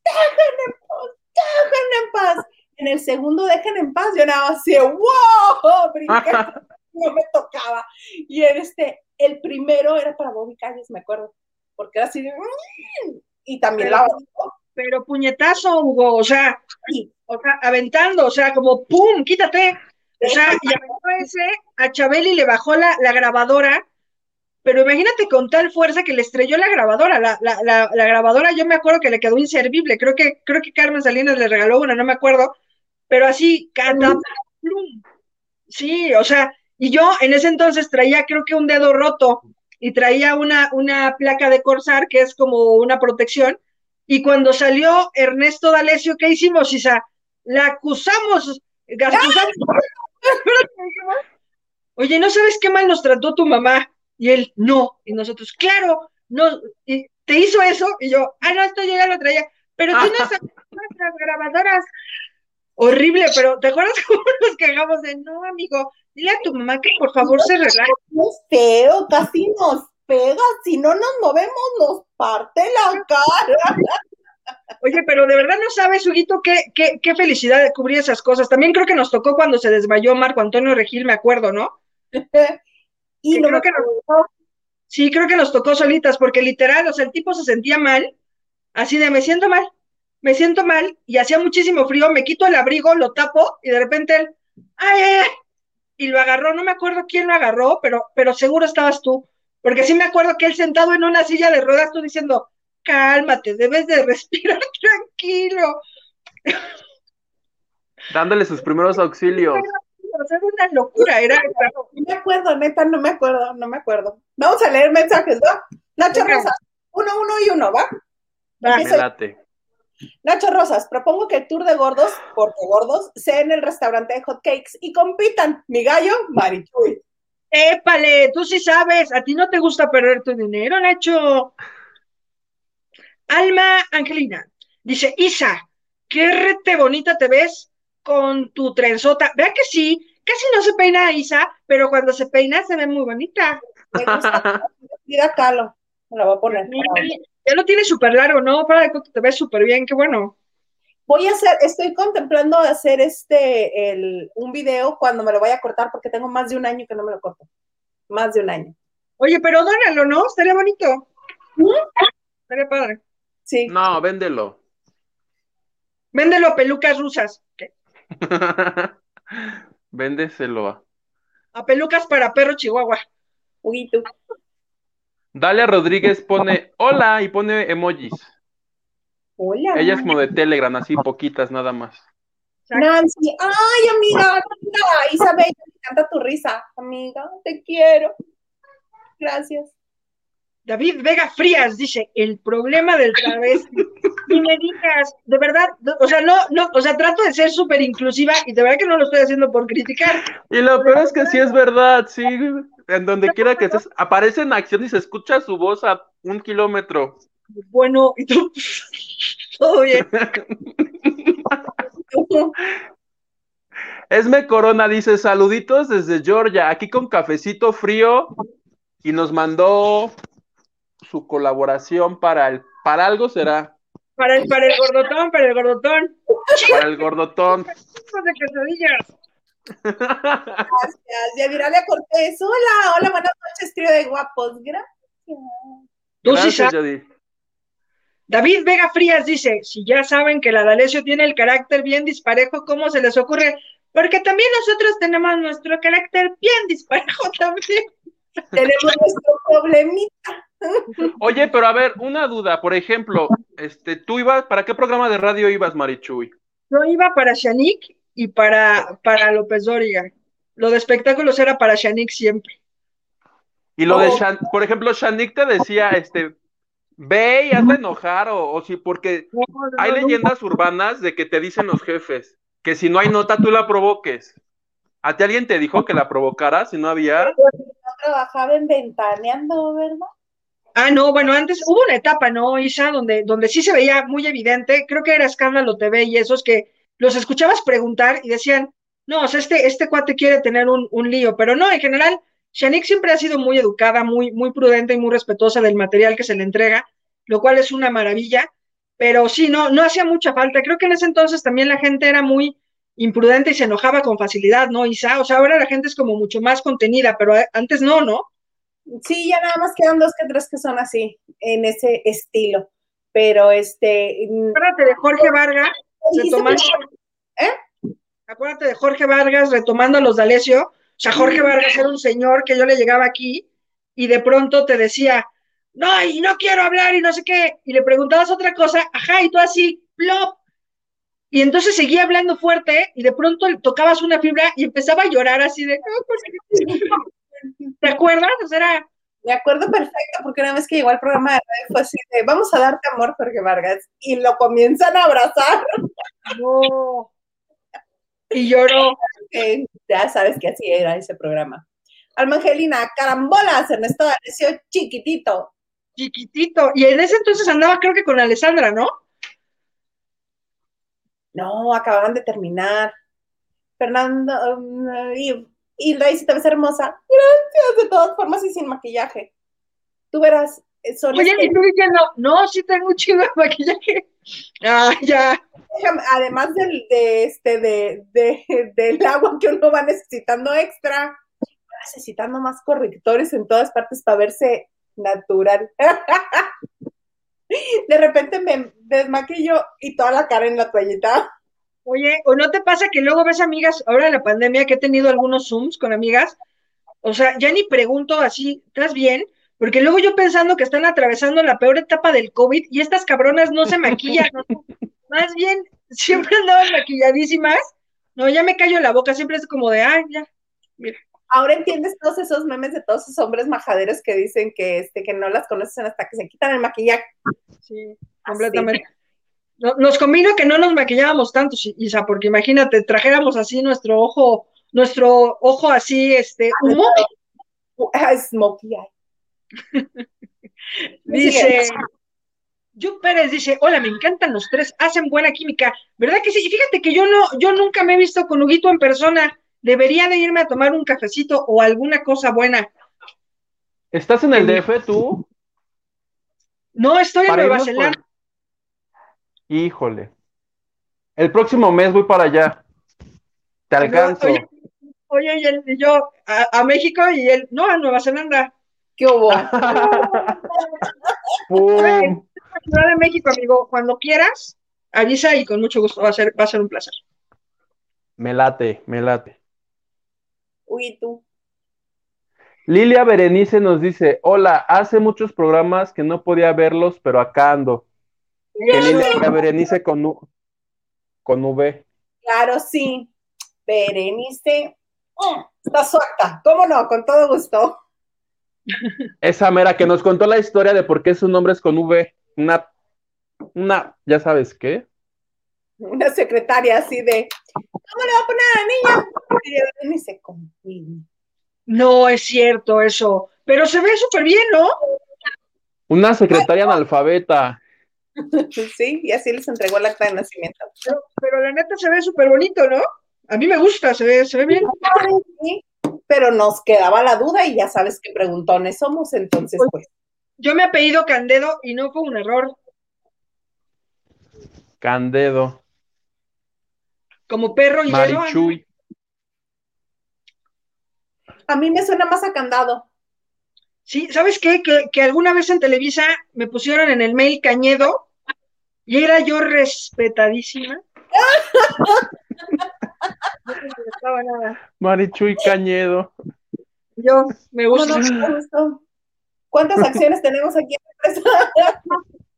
[SPEAKER 1] dejen en paz, dejen en paz. En el segundo, dejen en paz, yo nada más así, wow, brinqué, no me tocaba. Y en este, el primero era para Bobby Calles, me acuerdo, porque era así de, "Mm", y también la
[SPEAKER 3] Pero puñetazo, Hugo, o sea, o sea, aventando, o sea, como ¡pum! ¡Quítate! O sea, y aventó ese, a Chabeli le bajó la, la grabadora, pero imagínate con tal fuerza que le estrelló la grabadora. La, la, la, la grabadora, yo me acuerdo que le quedó inservible. Creo que, creo que Carmen Salinas le regaló una, no me acuerdo, pero así, cataplum. Sí, o sea, y yo en ese entonces traía, creo que un dedo roto y traía una, una placa de Corsar que es como una protección. Y cuando salió Ernesto D'Alessio, ¿qué hicimos, Isa? La acusamos, acusamos. Oye, ¿no sabes qué mal nos trató tu mamá? Y él, no. Y nosotros, claro, no. Y te hizo eso. Y yo, ah, no, esto yo ya lo traía. Pero tú no sabes nuestras grabadoras. Horrible, pero ¿te acuerdas cómo nos quejamos de, no, amigo, dile a tu mamá que por favor se relaje?
[SPEAKER 1] Es feo, casi nos pega, si no nos movemos nos parte la cara.
[SPEAKER 3] Oye, pero de verdad no sabes, Huguito, qué, qué, qué felicidad de cubrir esas cosas. También creo que nos tocó cuando se desmayó Marco Antonio Regil, me acuerdo, ¿no?
[SPEAKER 1] y
[SPEAKER 3] Sí,
[SPEAKER 1] no
[SPEAKER 3] creo que nos tocó, sí, creo que nos tocó solitas, porque literal, o sea, el tipo se sentía mal, así de me siento mal, me siento mal, y hacía muchísimo frío, me quito el abrigo, lo tapo, y de repente él, ay, ay, ay, y lo agarró, no me acuerdo quién lo agarró, pero, pero seguro estabas tú, porque sí me acuerdo que él sentado en una silla de ruedas, tú diciendo, cálmate, debes de respirar tranquilo.
[SPEAKER 2] Dándole sus primeros auxilios.
[SPEAKER 3] Era una locura, era.
[SPEAKER 1] No me acuerdo, neta, no me acuerdo, no me acuerdo. Vamos a leer mensajes, ¿va? Nacho. Rosas, uno, uno y uno, ¿va?
[SPEAKER 3] Va.
[SPEAKER 1] Nacho Rosas, propongo que el tour de gordos, porque gordos, sea en el restaurante de hot cakes y compitan. Mi gallo, Marichuy.
[SPEAKER 3] Épale, tú sí sabes, a ti no te gusta perder tu dinero, Nacho. Alma Angelina dice, Isa, qué rete bonita te ves con tu trenzota. Vea que sí, casi no se peina Isa, pero cuando se peina se ve muy bonita.
[SPEAKER 1] Me gusta. Mira, Calo. Me la voy a poner.
[SPEAKER 3] Ya lo tienes súper largo, ¿no? Para cuento te ves súper bien, qué bueno.
[SPEAKER 1] Voy a hacer, estoy contemplando hacer este, el, un video cuando me lo vaya a cortar, porque tengo más de un año que no me lo corto. Más de un año.
[SPEAKER 3] Oye, pero dónalo, ¿no? Estaría bonito.
[SPEAKER 1] ¿Mm?
[SPEAKER 3] Estaría padre.
[SPEAKER 1] Sí.
[SPEAKER 2] No, véndelo.
[SPEAKER 3] Véndelo a pelucas rusas.
[SPEAKER 2] Véndeselo. a-
[SPEAKER 3] A pelucas para perro chihuahua.
[SPEAKER 1] Huguito.
[SPEAKER 2] Dalia Rodríguez pone hola y pone emojis.
[SPEAKER 1] Hola.
[SPEAKER 2] Ella es como de Telegram, así poquitas nada más.
[SPEAKER 1] Nancy. Ay, amiga, amiga. Isabel, me encanta tu risa. Amiga, te quiero. Gracias.
[SPEAKER 3] David Vega Frías dice, el problema del travesti. Y me digas, de verdad, no, o sea, no, no, o sea, trato de ser súper inclusiva y de verdad que no lo estoy haciendo por criticar.
[SPEAKER 2] Y lo peor es que sí es verdad, sí. En donde quiera que estés, aparece en acción y se escucha su voz a un kilómetro.
[SPEAKER 3] Bueno, y tú, todo bien.
[SPEAKER 2] Esme Corona dice saluditos desde Georgia, aquí con cafecito frío y nos mandó su colaboración para el, para algo será,
[SPEAKER 3] Para el, para el gordotón, para el gordotón.
[SPEAKER 2] para el gordotón.
[SPEAKER 3] De quesadillas.
[SPEAKER 1] Gracias. Yadiralia Cortés. Hola, hola, buenas noches, trío de guapos. Gracias.
[SPEAKER 3] Tú sí
[SPEAKER 2] Gracias,
[SPEAKER 3] sabes. David Vega Frías dice, si ya saben que la D'Alessio tiene el carácter bien disparejo, ¿cómo se les ocurre? Porque también nosotros tenemos nuestro carácter bien disparejo también.
[SPEAKER 1] Tenemos nuestro problemita.
[SPEAKER 2] Oye, pero a ver, una duda, por ejemplo, este, tú ibas, ¿para qué programa de radio ibas, Marichuy?
[SPEAKER 3] Yo iba para Shanik y para, para López Dóriga. Lo de espectáculos era para Shanik siempre.
[SPEAKER 2] Y lo de
[SPEAKER 1] Oh.
[SPEAKER 2] Shan, por ejemplo, Shanik te decía, este, ve y hazle enojar, o, o sí, porque
[SPEAKER 3] No, no,
[SPEAKER 2] hay leyendas urbanas de que te dicen los jefes, que si no hay nota, tú la provoques. ¿A ti alguien te dijo que la provocaras si no había?
[SPEAKER 1] No trabajaba en ventaneando, ¿verdad?
[SPEAKER 3] Ah, no, bueno, antes hubo una etapa, ¿no, Isa? Donde, donde sí se veía muy evidente, creo que era Escándalo TV y esos que los escuchabas preguntar y decían, no, o sea, este, este cuate quiere tener un, un lío, pero no, en general, Shanik siempre ha sido muy educada, muy, muy prudente y muy respetuosa del material que se le entrega, lo cual es una maravilla, pero sí, no, no hacía mucha falta. Creo que en ese entonces también la gente era muy imprudente y se enojaba con facilidad, ¿no, Isa? O sea, ahora la gente es como mucho más contenida, pero eh, antes no, ¿no?
[SPEAKER 1] Sí, ya nada más quedan dos que tres que son así, en ese estilo. Pero este. mm,
[SPEAKER 3] Acuérdate de Jorge Vargas, retomando,
[SPEAKER 1] que-
[SPEAKER 3] acuérdate de Jorge Vargas retomando a los D'Alessio. O sea, Jorge Vargas era un señor que yo le llegaba aquí y de pronto te decía, no, y no quiero hablar y no sé qué. Y le preguntabas otra cosa, ajá, y tú así, plop. Y entonces seguía hablando fuerte y de pronto le tocabas una fibra y empezaba a llorar así de. ¿te acuerdas? O sea, era,
[SPEAKER 1] Me acuerdo perfecto porque una vez que llegó al programa de radio fue así de vamos a darte amor, Jorge Vargas, y lo comienzan a abrazar.
[SPEAKER 3] no. Y lloró.
[SPEAKER 1] Que ya sabes que así era ese programa. Alma Angelina, carambolas, Ernesto D'Alessio, chiquitito.
[SPEAKER 3] chiquitito. Y en ese entonces andaba creo que con Alessandra, ¿no?
[SPEAKER 1] No, acababan de terminar. Fernando, um, y y si te ves hermosa. Gracias, de todas formas y sin maquillaje. Tú verás, eh, son
[SPEAKER 3] Oye,
[SPEAKER 1] este-
[SPEAKER 3] y tú diciendo, no, sí tengo un chingo de maquillaje. Ah, ya.
[SPEAKER 1] además del, de este, de, de- del agua que uno va necesitando extra, va necesitando más correctores en todas partes para verse natural. De repente me desmaquillo y toda la cara en la toallita.
[SPEAKER 3] Oye, ¿o no te pasa que luego ves amigas, ahora en la pandemia que he tenido algunos Zooms con amigas? O sea, ya ni pregunto así, ¿estás bien? Porque luego yo pensando que están atravesando la peor etapa del COVID y estas cabronas no se maquillan, ¿no? más bien siempre andaban maquilladísimas. No, ya me callo la boca, siempre es como de, ay, ya, mira.
[SPEAKER 1] Ahora entiendes todos esos memes de todos esos hombres majaderos que dicen que, este, que no las conocen hasta que se quitan el maquillaje.
[SPEAKER 3] Sí, completamente. Nos convino que no nos maquillábamos tanto, Isa, porque imagínate, trajéramos así nuestro ojo, nuestro ojo así, este, humo.
[SPEAKER 1] Ah, smokey eye.
[SPEAKER 3] dice, Yu Pérez dice, hola, me encantan los tres, hacen buena química. ¿Verdad que sí? Y fíjate que yo no, yo nunca me he visto con Huguito en persona. Debería de irme a tomar un cafecito o alguna cosa buena.
[SPEAKER 2] ¿Estás en el DF tú?
[SPEAKER 3] No, estoy en Nueva Zelanda.
[SPEAKER 2] Híjole. El próximo mes voy para allá. Te alcanzo.
[SPEAKER 3] Oye, y, yo a, México y él, no, a Nueva Zelanda.
[SPEAKER 1] ¿Qué hubo?
[SPEAKER 3] Ciudad de México, amigo, cuando quieras, avisa y con mucho gusto va a ser, va a ser un placer.
[SPEAKER 2] Me late, me late.
[SPEAKER 1] Uy, tú.
[SPEAKER 2] Lilia Berenice nos dice, hola, hace muchos programas que no podía verlos, pero acá ando. Lilia Berenice con, con V.
[SPEAKER 1] Claro, sí. Berenice. Mm, está suelta. ¿Cómo no? Con todo gusto.
[SPEAKER 2] Esa mera que nos contó la historia de por qué su nombre es con V. Una, una, ya sabes qué.
[SPEAKER 1] Una secretaria así de, ¿cómo le va a poner a la niña? Berenice con
[SPEAKER 3] no es cierto eso, pero se ve súper bien, ¿no?
[SPEAKER 2] Una secretaria analfabeta.
[SPEAKER 1] Sí, y así les entregó el acta de nacimiento.
[SPEAKER 3] Pero, la neta se ve súper bonito, ¿no? A mí me gusta, se ve, se ve bien.
[SPEAKER 1] Sí, pero nos quedaba la duda y ya sabes qué preguntones somos, entonces pues.
[SPEAKER 3] Yo me he apellido Candedo y no fue un error.
[SPEAKER 2] Candedo.
[SPEAKER 3] Como perro y
[SPEAKER 2] Marichuy.
[SPEAKER 1] A mí me suena más a candado.
[SPEAKER 3] Sí, ¿sabes qué? Que, alguna vez en Televisa me pusieron en el mail Cañedo y era yo respetadísima.
[SPEAKER 2] no nada. Marichuy Cañedo.
[SPEAKER 3] Yo, me gusta.
[SPEAKER 1] ¿Cuántas acciones tenemos aquí en
[SPEAKER 3] empresa?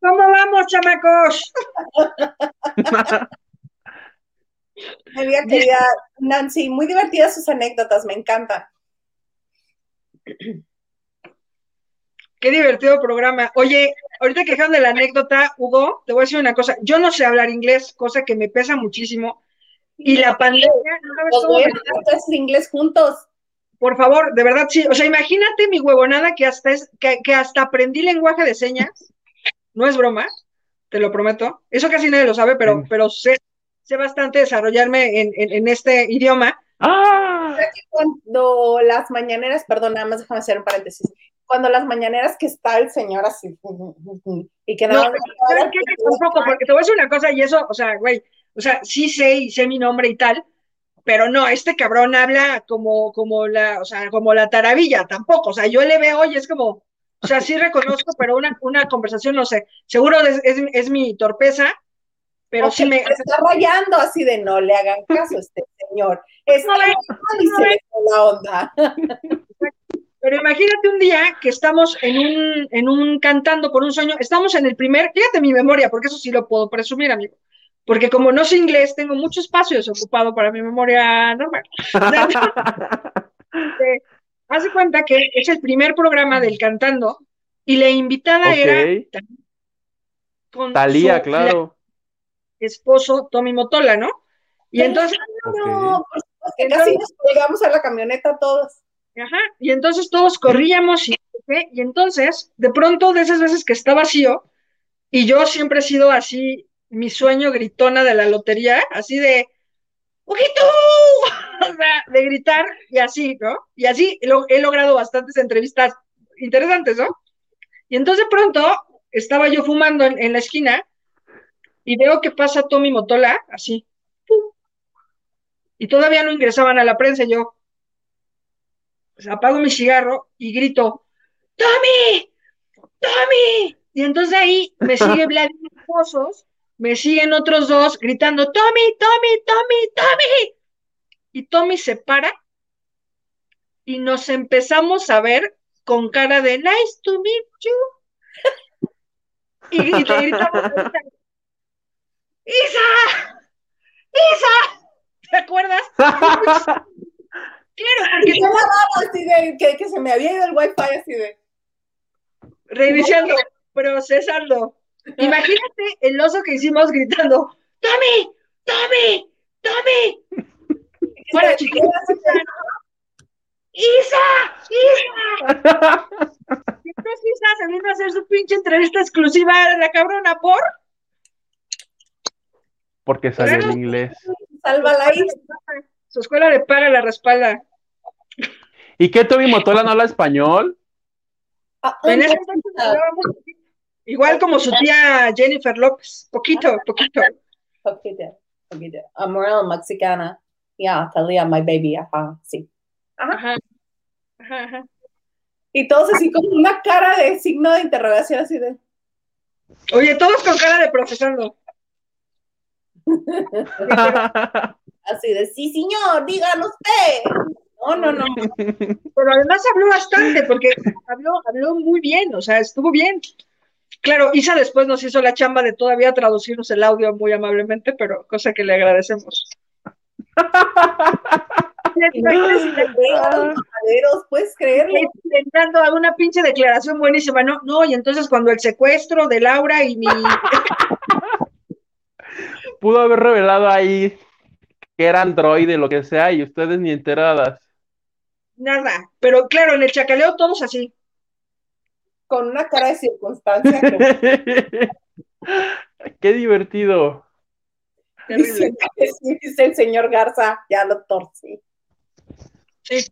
[SPEAKER 3] ¿Cómo vamos, chamacos?
[SPEAKER 1] querida Nancy, muy divertidas sus anécdotas, me encantan.
[SPEAKER 3] Qué divertido programa. Oye, ahorita que de la anécdota, Hugo, te voy a decir una cosa. Yo no sé hablar inglés, cosa que me pesa muchísimo. Y la pandemia.
[SPEAKER 1] ¿no inglés juntos.
[SPEAKER 3] Por favor, de verdad, sí. O sea, imagínate mi huevonada que hasta, es, que, hasta aprendí lenguaje de señas. No es broma, te lo prometo. Eso casi nadie lo sabe, pero, pero sé, sé bastante desarrollarme en, en este idioma.
[SPEAKER 2] ¡Ah!
[SPEAKER 1] Cuando las mañaneras, perdón, nada más déjame hacer un paréntesis. Cuando las mañaneras que está el señor así y que no,
[SPEAKER 3] porque te voy a decir una cosa y eso, o sea, güey, o sea, sí sé y sé mi nombre y tal, pero no, este cabrón habla como, como la, o sea, como la taravilla, tampoco, o sea, yo le veo y es como, o sea, sí reconozco, pero una, una conversación, no sé, seguro es, es mi torpeza, pero si me...
[SPEAKER 1] Está rayando así de no le hagan caso a este señor. Está la onda.
[SPEAKER 3] Pero imagínate un día que estamos en un, en un cantando por un sueño, estamos en el primer, fíjate mi memoria, porque eso sí lo puedo presumir, amigo. Porque como no sé inglés, tengo mucho espacio desocupado para mi memoria normal. eh, hace cuenta que es el primer programa del cantando y la invitada era
[SPEAKER 2] Talía, claro
[SPEAKER 3] esposo Tommy Motola, ¿no? Y entonces.
[SPEAKER 1] No, pues, casi nos colgamos a la camioneta todos.
[SPEAKER 3] Ajá, y entonces todos corríamos y, y entonces, de pronto, de esas veces que está vacío, y yo siempre he sido así, mi sueño gritona de la lotería, así de, ¡Ojito! o sea, de gritar y así, ¿no? Y así he logrado bastantes entrevistas interesantes, ¿no? Y entonces de pronto estaba yo fumando en la esquina y veo que pasa Tommy Motola, así, y todavía no ingresaban a la prensa, yo pues, apago mi cigarro y grito, ¡Tommy! ¡Tommy! Y entonces ahí me sigue Vladimir Pozos, me siguen otros dos gritando, ¡Tommy, Tommy, Tommy, Tommy! Y Tommy se para y nos empezamos a ver con cara de nice to meet you. Y, y te gritamos, ¡Isa! ¡Isa! ¿Te acuerdas? claro,
[SPEAKER 1] porque yo la así de que, que, se me había ido el wifi así de.
[SPEAKER 3] Reiniciando, procesando. Imagínate el oso que hicimos gritando: ¡Tommy! ¡Tommy! ¡Tommy! Fuera, chicos. ¡Isa! ¡Isa! Entonces Isa se vino a hacer su pinche entrevista exclusiva a la cabrona por.
[SPEAKER 2] Porque sale el inglés.
[SPEAKER 1] Salva la
[SPEAKER 3] Su escuela le paga la respalda.
[SPEAKER 2] ¿Y qué Toby Motola no habla español?
[SPEAKER 3] Ah, en ese igual como su tía Jennifer López, poquito, poquito.
[SPEAKER 1] Poquito, poquito. Amorel mexicana. Ya, Talia, my baby, ajá, sí. Ajá. Ajá, ajá. Y todos así con una cara de signo de interrogación así de.
[SPEAKER 3] Oye, todos con cara de profesando.
[SPEAKER 1] Así de, sí, señor, díganos usted. No, no, no.
[SPEAKER 3] Pero además habló bastante, porque habló, habló muy bien, o sea, estuvo bien. Claro, Isa después nos hizo la chamba de todavía traducirnos el audio muy amablemente, pero cosa que le agradecemos.
[SPEAKER 1] puedes creerlo.
[SPEAKER 3] Intentando una pinche declaración buenísima, no, no, y entonces cuando el secuestro de Laura y mi
[SPEAKER 2] pudo haber revelado ahí que era androide, lo que sea, y ustedes ni enteradas.
[SPEAKER 3] Nada, pero claro, en el chacaleo todos así.
[SPEAKER 1] Con una cara de circunstancia.
[SPEAKER 2] Qué divertido.
[SPEAKER 1] Dice, dice, el señor Garza, ya lo torcí.
[SPEAKER 3] Sí.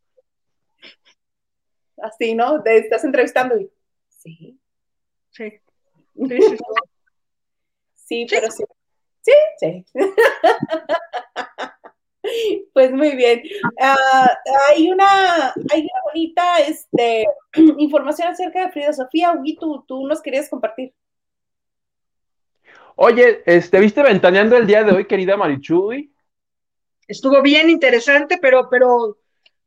[SPEAKER 1] Así, ¿no? Te estás entrevistando y.
[SPEAKER 3] Sí. Sí. Sí, sí,
[SPEAKER 1] sí. pero sí. Sí, sí. Pues muy bien. Ah, hay, una, hay una bonita este, información acerca de Frida Sofía. Ugi, tú, tú nos querías compartir.
[SPEAKER 2] Oye, este, ¿viste ventaneando el día de hoy, querida Marichuy?
[SPEAKER 3] Estuvo bien interesante, pero, pero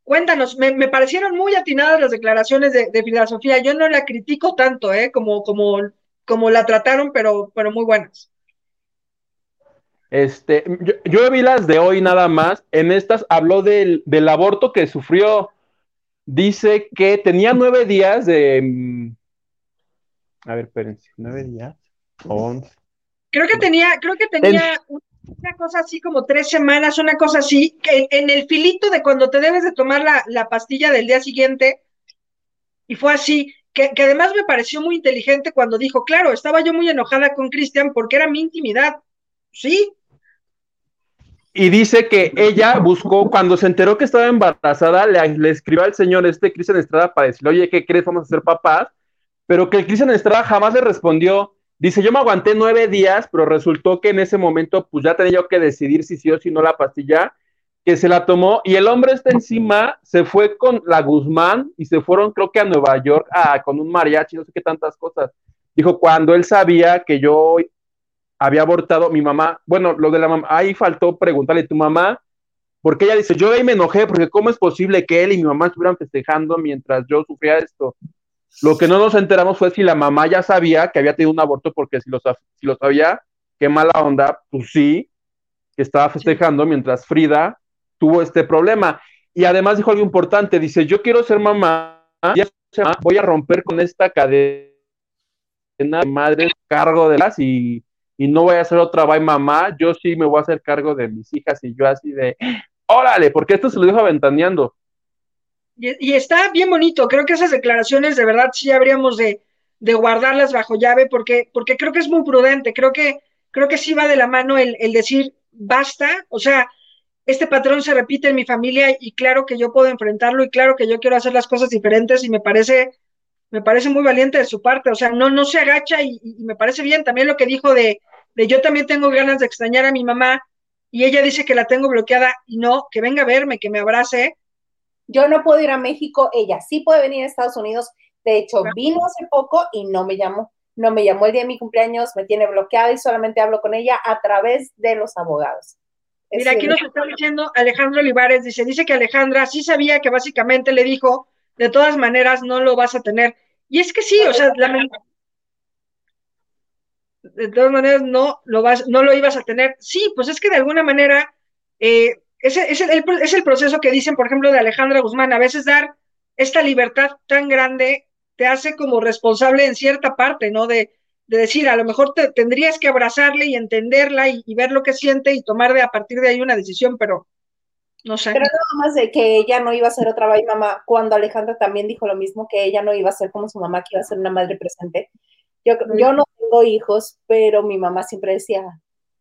[SPEAKER 3] cuéntanos, me, parecieron muy atinadas las declaraciones de, de, Frida Sofía. Yo no la critico tanto, ¿eh? Como, como, como la trataron, pero, pero muy buenas.
[SPEAKER 2] Este, yo, vi las de hoy nada más. En estas habló del, aborto que sufrió. Dice que tenía nueve días de. Mm, a ver, espérense, nueve días.
[SPEAKER 3] Creo que tenía, creo que tenía una cosa así como tres semanas, una cosa así, que en el filito de cuando te debes de tomar la, pastilla del día siguiente. Y fue así, que, que además me pareció muy inteligente cuando dijo, claro, estaba yo muy enojada con Cristian porque era mi intimidad. Sí,
[SPEAKER 2] y dice que ella buscó, cuando se enteró que estaba embarazada, le, escribió al señor este Cristian Estrada para decirle, oye, ¿qué crees? Vamos a ser papás. Pero que el Cristian Estrada jamás le respondió. Dice, yo me aguanté nueve días, pero resultó que en ese momento, pues ya tenía yo que decidir si sí o si no la pastilla, que se la tomó. Y el hombre está encima, se fue con la Guzmán y se fueron, creo que a Nueva York, a, con un mariachi, no sé qué tantas cosas. Dijo, cuando él sabía que yo había abortado mi mamá. Bueno, lo de la mamá, ahí faltó preguntarle a tu mamá, porque ella dice, yo ahí me enojé, porque cómo es posible que él y mi mamá estuvieran festejando mientras yo sufría esto. Lo que no nos enteramos fue si la mamá ya sabía que había tenido un aborto, porque si lo, si lo sabía, qué mala onda, pues sí, que estaba festejando mientras Frida tuvo este problema. Y además dijo algo importante, dice, yo quiero ser mamá, voy a romper con esta cadena de madres cargo de las y y no voy a hacer otra bye mamá, yo sí me voy a hacer cargo de mis hijas y yo así de, órale, porque esto se lo dijo aventaneando.
[SPEAKER 3] Y, está bien bonito, creo que esas declaraciones de verdad sí habríamos de, guardarlas bajo llave porque, porque creo que es muy prudente, creo que, creo que sí va de la mano el, el decir basta, o sea, este patrón se repite en mi familia y claro que yo puedo enfrentarlo y claro que yo quiero hacer las cosas diferentes y me parece me parece muy valiente de su parte, o sea, no, no se agacha y, me parece bien también lo que dijo de, de, yo también tengo ganas de extrañar a mi mamá y ella dice que la tengo bloqueada y no, que venga a verme, que me abrace.
[SPEAKER 1] Yo no puedo ir a México, ella sí puede venir a Estados Unidos, de hecho vino hace poco y no me llamó, no me llamó el día de mi cumpleaños, me tiene bloqueada y solamente hablo con ella a través de los abogados.
[SPEAKER 3] Mira, aquí nos está diciendo Alejandro Olivares, dice, dice que Alejandra sí sabía que básicamente le dijo de todas maneras no lo vas a tener. Y es que sí, o sea, de todas maneras no lo vas, no lo ibas a tener. Sí, pues es que de alguna manera eh, ese, es, el, es el proceso que dicen, por ejemplo, de Alejandra Guzmán, a veces dar esta libertad tan grande te hace como responsable en cierta parte, ¿no? De, de decir, a lo mejor te, tendrías que abrazarle y entenderla y, ver lo que siente y tomar de a partir de ahí una decisión, pero no sé.
[SPEAKER 1] Pero nada más de que ella no iba a ser otra vez mamá, cuando Alejandra también dijo lo mismo, que ella no iba a ser como su mamá, que iba a ser una madre presente. Yo, yo no tengo hijos, pero mi mamá siempre decía,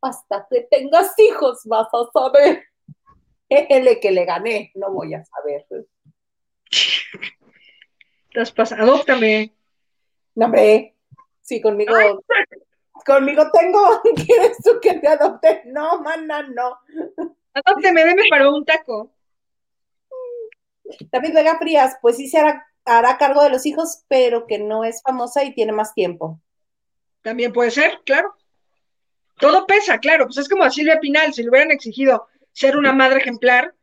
[SPEAKER 1] hasta que tengas hijos vas a saber. Ele que le gané, no voy a saber.
[SPEAKER 3] Adóptame.
[SPEAKER 1] No, me. Sí, conmigo. Conmigo tengo. ¿Quieres tú que te adopte? No, mana, no.
[SPEAKER 3] Adópteme, deme para un taco.
[SPEAKER 1] David Vega Frías, pues sí se hará, hará cargo de los hijos, pero que no es famosa y tiene más tiempo.
[SPEAKER 3] También puede ser, claro. Todo pesa, claro. Pues es como a Silvia Pinal, si le hubieran exigido ser una madre ejemplar,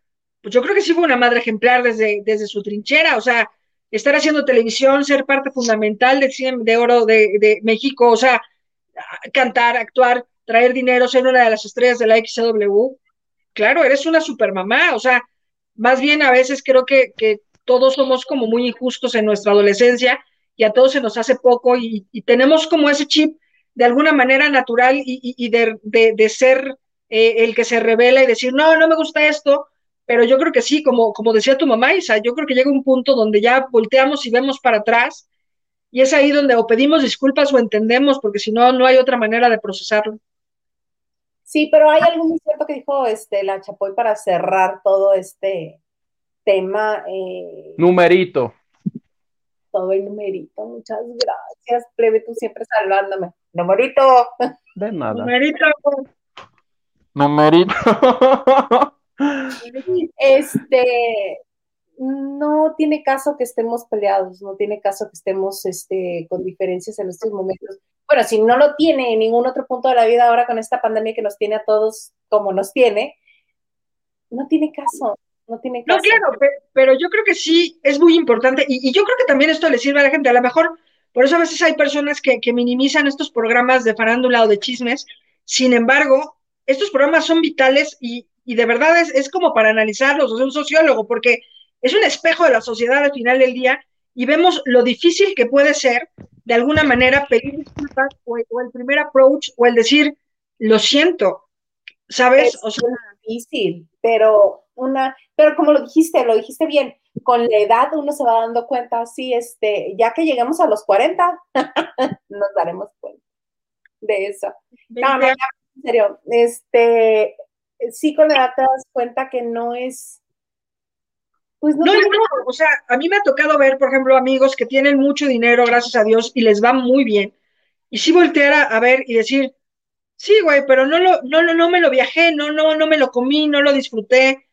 [SPEAKER 3] pues yo creo que sí fue una madre ejemplar desde, desde su trinchera. O sea, estar haciendo televisión, ser parte fundamental del cine de oro de, México, o sea, cantar, actuar, traer dinero, ser una de las estrellas de la XW. Claro, eres una supermamá, o sea, más bien a veces creo que, todos somos como muy injustos en nuestra adolescencia y a todos se nos hace poco y, tenemos como ese chip de alguna manera natural y, de, ser eh, el que se revela y decir, no, no me gusta esto, pero yo creo que sí, como, como decía tu mamá, Isa, yo creo que llega un punto donde ya volteamos y vemos para atrás, y es ahí donde o pedimos disculpas o entendemos, porque si no, no hay otra manera de procesarlo.
[SPEAKER 1] Sí, pero hay algo muy cierto que dijo este, la Chapoy para cerrar todo este tema. Eh,
[SPEAKER 2] numerito.
[SPEAKER 1] Todo el numerito, muchas gracias, plebe, tú siempre salvándome. Numerito.
[SPEAKER 2] De nada.
[SPEAKER 3] Numerito.
[SPEAKER 2] Numerito.
[SPEAKER 1] Este, no tiene caso que estemos peleados, no tiene caso que estemos este, con diferencias en estos momentos. Bueno, si no lo tiene en ningún otro punto de la vida ahora con esta pandemia que nos tiene a todos como nos tiene, no tiene caso. No, tiene caso.
[SPEAKER 3] no claro, pero, yo creo que sí es muy importante y, y, yo creo que también esto le sirve a la gente. A lo mejor, por eso a veces hay personas que, que minimizan estos programas de farándula o de chismes. Sin embargo, estos programas son vitales y, y de verdad es, es como para analizarlos, o sea, un sociólogo, porque es un espejo de la sociedad al final del día y vemos lo difícil que puede ser, de alguna manera, pedir disculpas o, el primer approach o el decir, lo siento, ¿sabes?
[SPEAKER 1] Es difícil, pero una, pero como lo dijiste, lo dijiste bien, con la edad uno se va dando cuenta, sí, este, ya que lleguemos a los 40, nos daremos cuenta de eso. No, no, en serio, este, sí con la edad te das cuenta que no es...
[SPEAKER 3] Pues no, no, no, o sea, a mí me ha tocado ver, por ejemplo, amigos que tienen mucho dinero, gracias a Dios, y les va muy bien. Y sí voltear a, ver y decir, sí, güey, pero no, lo, no, no, no me lo viajé, no, no, no me lo comí, no lo disfruté.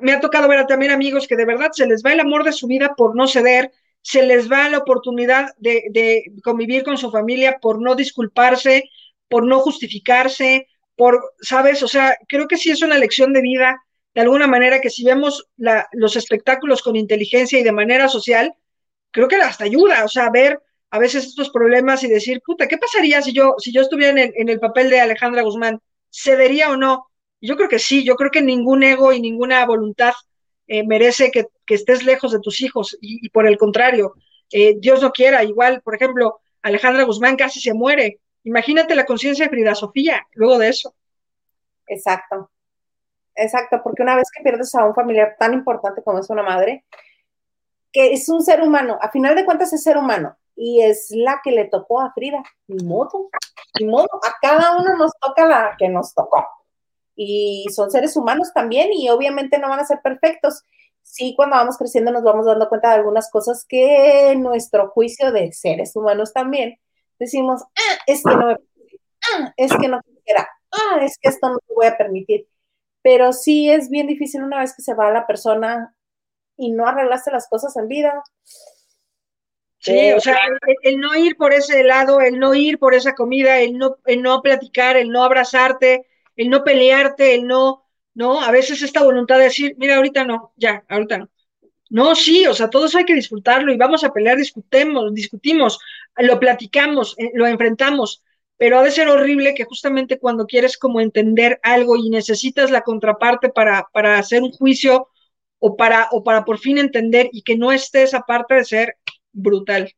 [SPEAKER 3] Me ha tocado ver también amigos que de verdad se les va el amor de su vida por no ceder, se les va la oportunidad de, de convivir con su familia por no disculparse, por no justificarse, por, ¿sabes? O sea, creo que sí es una lección de vida, de alguna manera que si vemos los espectáculos con inteligencia y de manera social, creo que hasta ayuda, o sea, ver a veces estos problemas y decir, puta, ¿qué pasaría si yo, si yo estuviera en el, papel de Alejandra Guzmán? ¿Cedería o no? Yo creo que sí, yo creo que ningún ego y ninguna voluntad eh, merece que, estés lejos de tus hijos y, por el contrario, eh, Dios no quiera, igual, por ejemplo, Alejandra Guzmán casi se muere Imagínate la conciencia de Frida Sofía luego de eso.
[SPEAKER 1] Exacto, exacto, porque una vez que pierdes a un familiar tan importante como es una madre, que es un ser humano, a final de cuentas es ser humano, y es la que le tocó a Frida, ni modo, ni modo, a cada uno nos toca la que nos tocó. Y son seres humanos también, y obviamente no van a ser perfectos. Sí, cuando vamos creciendo nos vamos dando cuenta de algunas cosas que nuestro juicio de seres humanos también decimos, ah, es que no me ah, es que no quisiera, ah, es que esto no te voy a permitir. Pero sí es bien difícil una vez que se va la persona y no arreglaste las cosas en vida.
[SPEAKER 3] Sí, o sea, el, no ir por ese lado, el no ir por esa comida, el no, el no platicar, el no abrazarte, el no pelearte, el no, no, a veces esta voluntad de decir, mira, ahorita no, ya, ahorita no. No, sí, o sea, todo eso hay que disfrutarlo y vamos a pelear, discutemos, discutimos, lo platicamos, eh, lo enfrentamos, pero ha de ser horrible que justamente cuando quieres como entender algo y necesitas la contraparte para, para hacer un juicio o para, o para por fin entender y que no esté esa parte de ser brutal.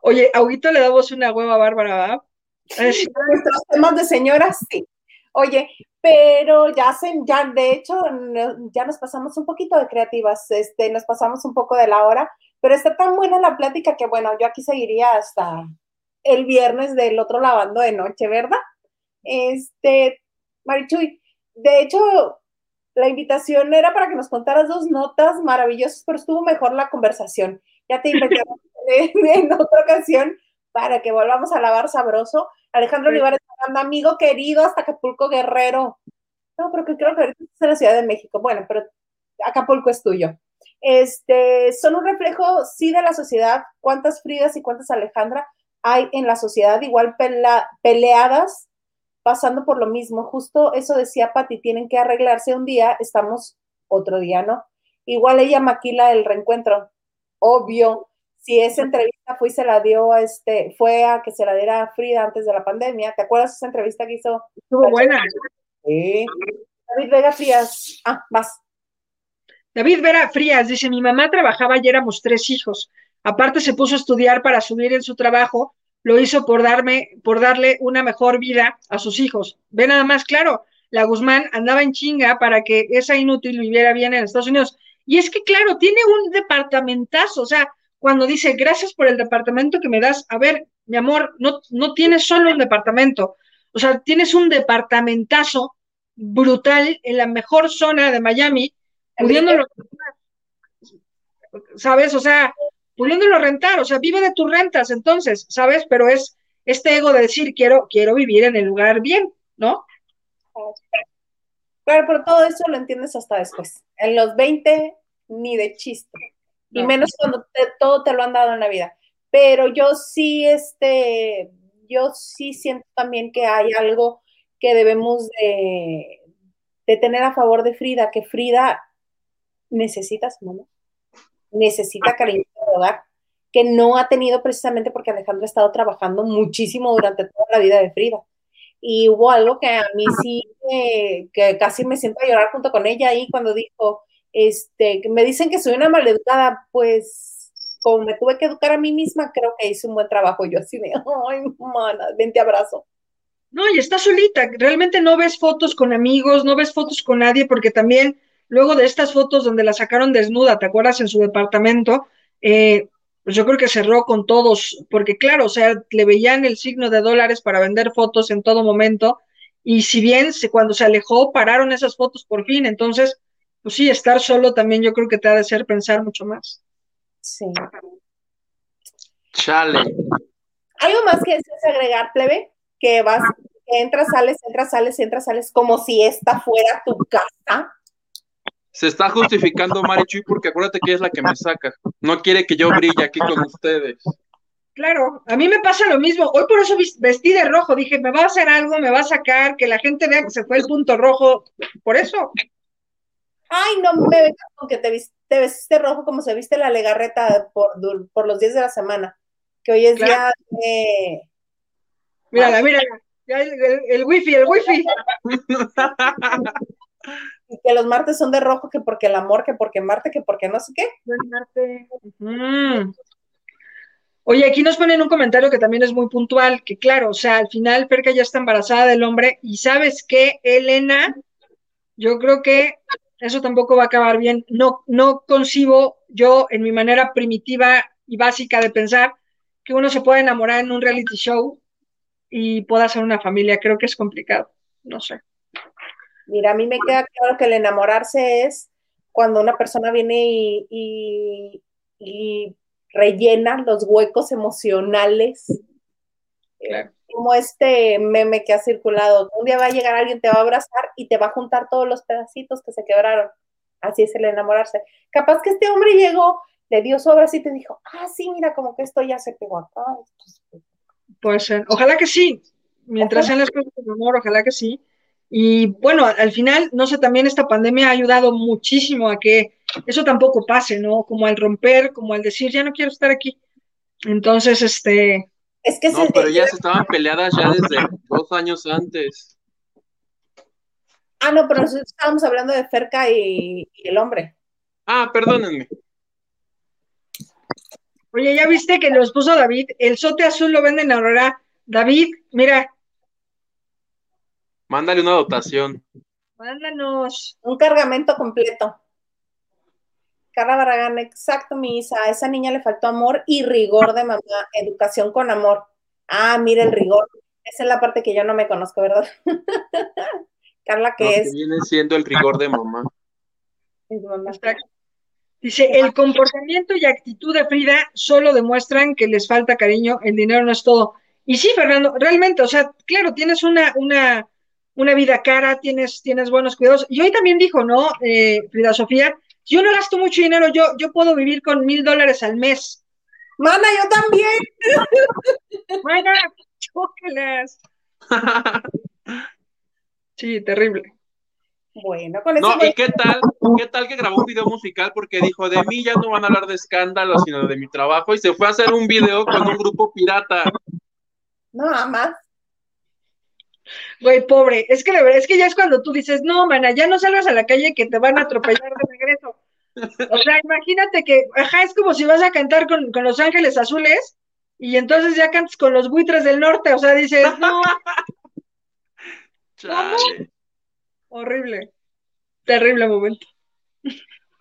[SPEAKER 3] Oye, a le damos una hueva bárbara, ¿verdad?
[SPEAKER 1] Nuestros temas de señoras, sí. Oye, pero ya, se, ya de hecho, ya nos pasamos un poquito de creativas, este, nos pasamos un poco de la hora, pero está tan buena la plática que, bueno, yo aquí seguiría hasta el viernes del otro lavando de noche, ¿verdad? Este, Marichuy, de hecho, la invitación era para que nos contaras dos notas maravillosas, pero estuvo mejor la conversación. Ya te invité en otra ocasión para que volvamos a lavar sabroso. Alejandro Olivares, amigo querido hasta Acapulco Guerrero. No, pero que creo que ahorita es en la Ciudad de México. Bueno, pero Acapulco es tuyo. Este, son un reflejo, sí, de la sociedad. ¿Cuántas Fridas y cuántas Alejandra hay en la sociedad? Igual peleadas, pasando por lo mismo. Justo eso decía Pati, tienen que arreglarse un día, estamos otro día, ¿no? Igual ella maquila el reencuentro, obvio, si esa entrevista fue y se la dio a este, fue a que se la diera a Frida antes de la pandemia. ¿Te acuerdas esa entrevista que hizo?
[SPEAKER 3] Estuvo buena.
[SPEAKER 1] Sí. David Vega Frías. Ah, vas.
[SPEAKER 3] David Vera Frías dice, mi mamá trabajaba y éramos tres hijos. Aparte se puso a estudiar para subir en su trabajo, lo hizo por darme, por darle una mejor vida a sus hijos. Ve nada más, claro, la Guzmán andaba en chinga para que esa inútil viviera bien en Estados Unidos. Y es que, claro, tiene un departamentazo, o sea, cuando dice, gracias por el departamento que me das. A ver, mi amor, no, no tienes solo un departamento, o sea, tienes un departamentazo brutal en la mejor zona de Miami, pudiéndolo, ¿sabes? O sea, pudiéndolo rentar, o sea, vive de tus rentas, entonces, ¿sabes? Pero es este ego de decir, quiero, quiero vivir en el lugar bien, ¿no?
[SPEAKER 1] Claro, pero todo eso lo entiendes hasta después. En los 20, ni de chiste y menos cuando todo te lo han dado en la vida. Pero yo sí, este, yo sí siento también que hay algo que debemos de, tener a favor de Frida, que Frida necesita su mamá, necesita cariño de hogar, que no ha tenido precisamente porque Alejandra ha estado trabajando muchísimo durante toda la vida de Frida. Y hubo algo que a mí sí, que casi me siento a llorar junto con ella ahí cuando dijo, este, me dicen que soy una maleducada, pues como me tuve que educar a mí misma, creo que hice un buen trabajo. Yo así de, ay, mana, ven, te abrazo.
[SPEAKER 3] No, y está solita, realmente no ves fotos con amigos, no ves fotos con nadie, porque también luego de estas fotos donde la sacaron desnuda, ¿te acuerdas? En su departamento, eh, pues yo creo que cerró con todos, porque claro, o sea, le veían el signo de dólares para vender fotos en todo momento, y si bien se, cuando se alejó, pararon esas fotos por fin, entonces pues sí, estar solo también yo creo que te ha de hacer pensar mucho más.
[SPEAKER 1] Sí.
[SPEAKER 2] Chale.
[SPEAKER 1] ¿Algo más que deseas agregar, plebe? Que vas, que entras, sales, entras, sales, entras, sales, como si esta fuera tu casa.
[SPEAKER 2] Se está justificando Marichuy porque acuérdate que es la que me saca. No quiere que yo brille aquí con ustedes.
[SPEAKER 3] Claro, a mí me pasa lo mismo. Hoy por eso vestí de rojo. Dije, me va a hacer algo, me va a sacar, que la gente vea que se fue el punto rojo. Por eso.
[SPEAKER 1] Ay, no me vengas con que te, viste, rojo como se viste la legarreta por, por los días de la semana. Que hoy es día de.
[SPEAKER 3] Mírala, mírala. El, wifi, el wifi.
[SPEAKER 1] y que los martes son de rojo, que porque el amor, que porque Marte, que porque no sé qué.
[SPEAKER 3] Oye, aquí nos ponen un comentario que también es muy puntual, que claro, o sea, al final Perca ya está embarazada del hombre y sabes qué, Elena, yo creo que eso tampoco va a acabar bien. No, no concibo yo en mi manera primitiva y básica de pensar que uno se pueda enamorar en un reality show y pueda hacer una familia. Creo que es complicado. No sé.
[SPEAKER 1] Mira, a mí me queda claro que el enamorarse es cuando una persona viene y, y, rellena los huecos emocionales. Claro como este meme que ha circulado. Un día va a llegar alguien, te va a abrazar y te va a juntar todos los pedacitos que se quebraron. Así es el enamorarse. Capaz que este hombre llegó, le dio su abrazo y te dijo, ah, sí, mira, como que esto ya se pegó acá.
[SPEAKER 3] Puede ser. Ojalá que sí. Mientras sean las cosas de amor, ojalá que sí. Y bueno, al final, no sé, también esta pandemia ha ayudado muchísimo a que eso tampoco pase, ¿no? Como al romper, como al decir, ya no quiero estar aquí. Entonces, este...
[SPEAKER 1] Es que
[SPEAKER 2] No,
[SPEAKER 1] se-
[SPEAKER 2] pero ellas estaban peleadas ya desde dos años antes.
[SPEAKER 1] Ah, no, pero nosotros estábamos hablando de Ferca y, y el hombre.
[SPEAKER 2] Ah, perdónenme.
[SPEAKER 3] Oye, ¿ya viste que los puso David? El sote azul lo venden ahora. David, mira,
[SPEAKER 2] Mándale una dotación.
[SPEAKER 3] mándanos.
[SPEAKER 1] Un cargamento completo. Carla Barragán, exacto, mi Isa. A esa niña le faltó amor y rigor de mamá. Educación con amor. Ah, mira el rigor. Esa es la parte que yo no me conozco, ¿verdad? Carla,
[SPEAKER 2] ¿no?
[SPEAKER 1] ¿qué
[SPEAKER 2] Que
[SPEAKER 1] es?
[SPEAKER 2] viene siendo el rigor de mamá.
[SPEAKER 1] Es mamá.
[SPEAKER 3] Dice, el comportamiento y actitud de Frida solo demuestran que les falta cariño, el dinero no es todo. Y sí, Fernando, realmente, o sea, claro, tienes una, una, una vida cara, tienes, tienes buenos cuidados. Y hoy también dijo, ¿no, eh, Frida Sofía? Yo no gasto mucho dinero, yo, yo puedo vivir con mil dólares al mes.
[SPEAKER 1] Mana, yo también.
[SPEAKER 3] Bueno, chócalas. Sí, terrible.
[SPEAKER 1] Bueno, con eso
[SPEAKER 2] No, ¿y qué tal? ¿Qué tal que grabó un video musical? Porque dijo, de mí ya no van a hablar de escándalos, sino de mi trabajo, y se fue a hacer un video con un grupo pirata.
[SPEAKER 1] no, nada más.
[SPEAKER 3] Güey, pobre, es que verdad, es que ya es cuando tú dices, no, mana, ya no salgas a la calle que te van a atropellar de regreso. O sea, imagínate que, ajá, es como si vas a cantar con, con Los Ángeles Azules y entonces ya cantas con los buitres del norte, o sea, dices, no,
[SPEAKER 2] Chale.
[SPEAKER 3] horrible, terrible momento.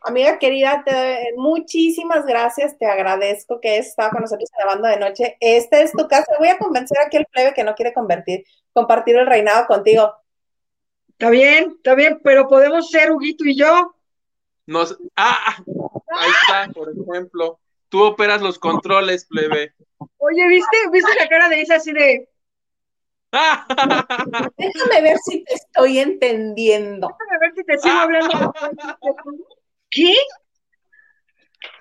[SPEAKER 1] Amiga querida, te doy muchísimas gracias, te agradezco que hayas estado con nosotros en la banda de noche. Esta es tu casa. Voy a convencer aquí al plebe que no quiere convertir, compartir el reinado contigo.
[SPEAKER 3] Está bien, está bien, pero podemos ser Huguito y yo.
[SPEAKER 2] Nos... Ah, ahí está, por ejemplo. Tú operas los controles, plebe.
[SPEAKER 3] Oye, ¿viste? ¿Viste la cara de Isa así de,
[SPEAKER 1] Déjame ver si te estoy entendiendo.
[SPEAKER 3] déjame ver si te sigo hablando? ¿Qué?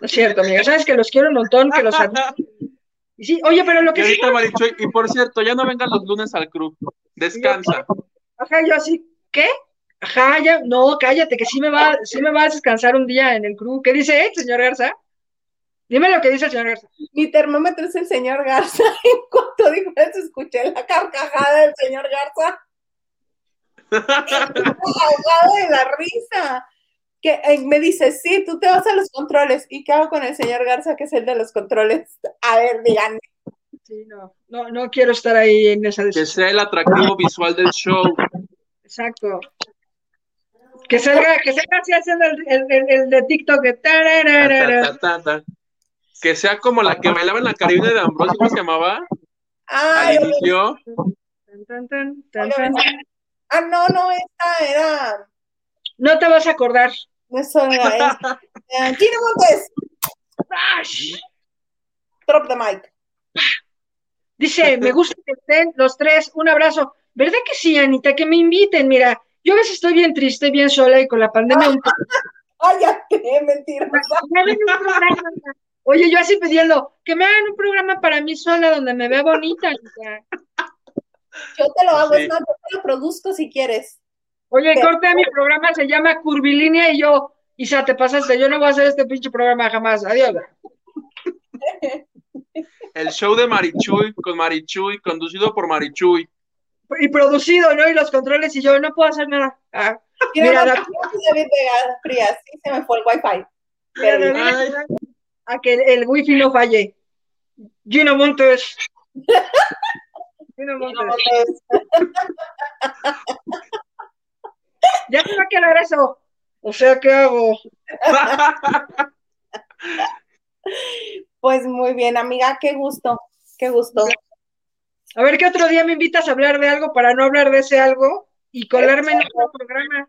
[SPEAKER 3] No es cierto, amiga, sabes que los quiero un montón, que los admiro. Y sí, oye, pero lo
[SPEAKER 2] Y
[SPEAKER 3] que sí
[SPEAKER 2] ahorita Marichuy, y por cierto, ya no vengan los lunes al club. Descansa.
[SPEAKER 3] Ajá, yo así, ¿qué? Ajá, ya, no, cállate, que sí me va, sí me vas a descansar un día en el crew. ¿Qué dice, eh, señor Garza? Dime lo que dice el señor Garza.
[SPEAKER 1] Mi termómetro es el señor Garza. En cuanto dijo eso, escuché la carcajada del señor Garza. Ahogado de la risa. Que eh, me dice, sí, tú te vas a los controles. ¿Y qué hago con el señor Garza, que es el de los controles? A ver, díganme.
[SPEAKER 3] Sí, no, no, no quiero estar ahí en esa
[SPEAKER 2] Que
[SPEAKER 3] decisión.
[SPEAKER 2] sea el atractivo visual del show.
[SPEAKER 3] Exacto. Que salga, que salga así haciendo el, el, el- el de TikTok de
[SPEAKER 2] Ta,
[SPEAKER 3] tarararara.
[SPEAKER 2] ta, ta, ta. Que sea como la que bailaba en la Caribina de Ambrosio, ¿cómo se llamaba?
[SPEAKER 1] Ay,
[SPEAKER 2] Al inicio.
[SPEAKER 3] Tan, tan, tan, tan, tan.
[SPEAKER 1] ah, no, no, esta era.
[SPEAKER 3] No te vas a acordar.
[SPEAKER 1] Eso era. es- eh, Gina Montes,
[SPEAKER 3] ¡Ash!
[SPEAKER 1] drop the mic.
[SPEAKER 3] Dice, me gusta que estén los tres. Un abrazo. ¿Verdad que sí, Anita? Que me inviten. Mira, yo a veces estoy bien triste, bien sola y con la pandemia un poco.
[SPEAKER 1] Cállate, mentira.
[SPEAKER 3] Me hagan un programa. Oye, yo así pidiendo que me hagan un programa para mí sola donde me vea bonita. Anita.
[SPEAKER 1] Yo te lo hago,
[SPEAKER 2] Sí.
[SPEAKER 1] es más, yo te lo produzco si quieres.
[SPEAKER 3] Oye,
[SPEAKER 1] Pero-
[SPEAKER 3] corte mi programa, se llama Curvilínea y yo, Isa, te pasaste, yo no voy a hacer este pinche programa jamás. Adiós.
[SPEAKER 2] El show de Marichuy con Marichuy, conducido por Marichuy.
[SPEAKER 3] Y producido, ¿no? Y los controles y yo no puedo hacer nada. Ah,
[SPEAKER 1] Mira,
[SPEAKER 3] la-
[SPEAKER 1] David Frías, sí se me fue el wifi. Pero-
[SPEAKER 3] a que el wifi no falle. Gino Montes. Gino Montes. Ya se va a quedar eso. O sea, ¿qué hago?
[SPEAKER 1] Pues muy bien, amiga, qué gusto, qué gusto.
[SPEAKER 3] A ver, ¿qué otro día me invitas a hablar de algo para no hablar de ese algo y colarme en otro programa?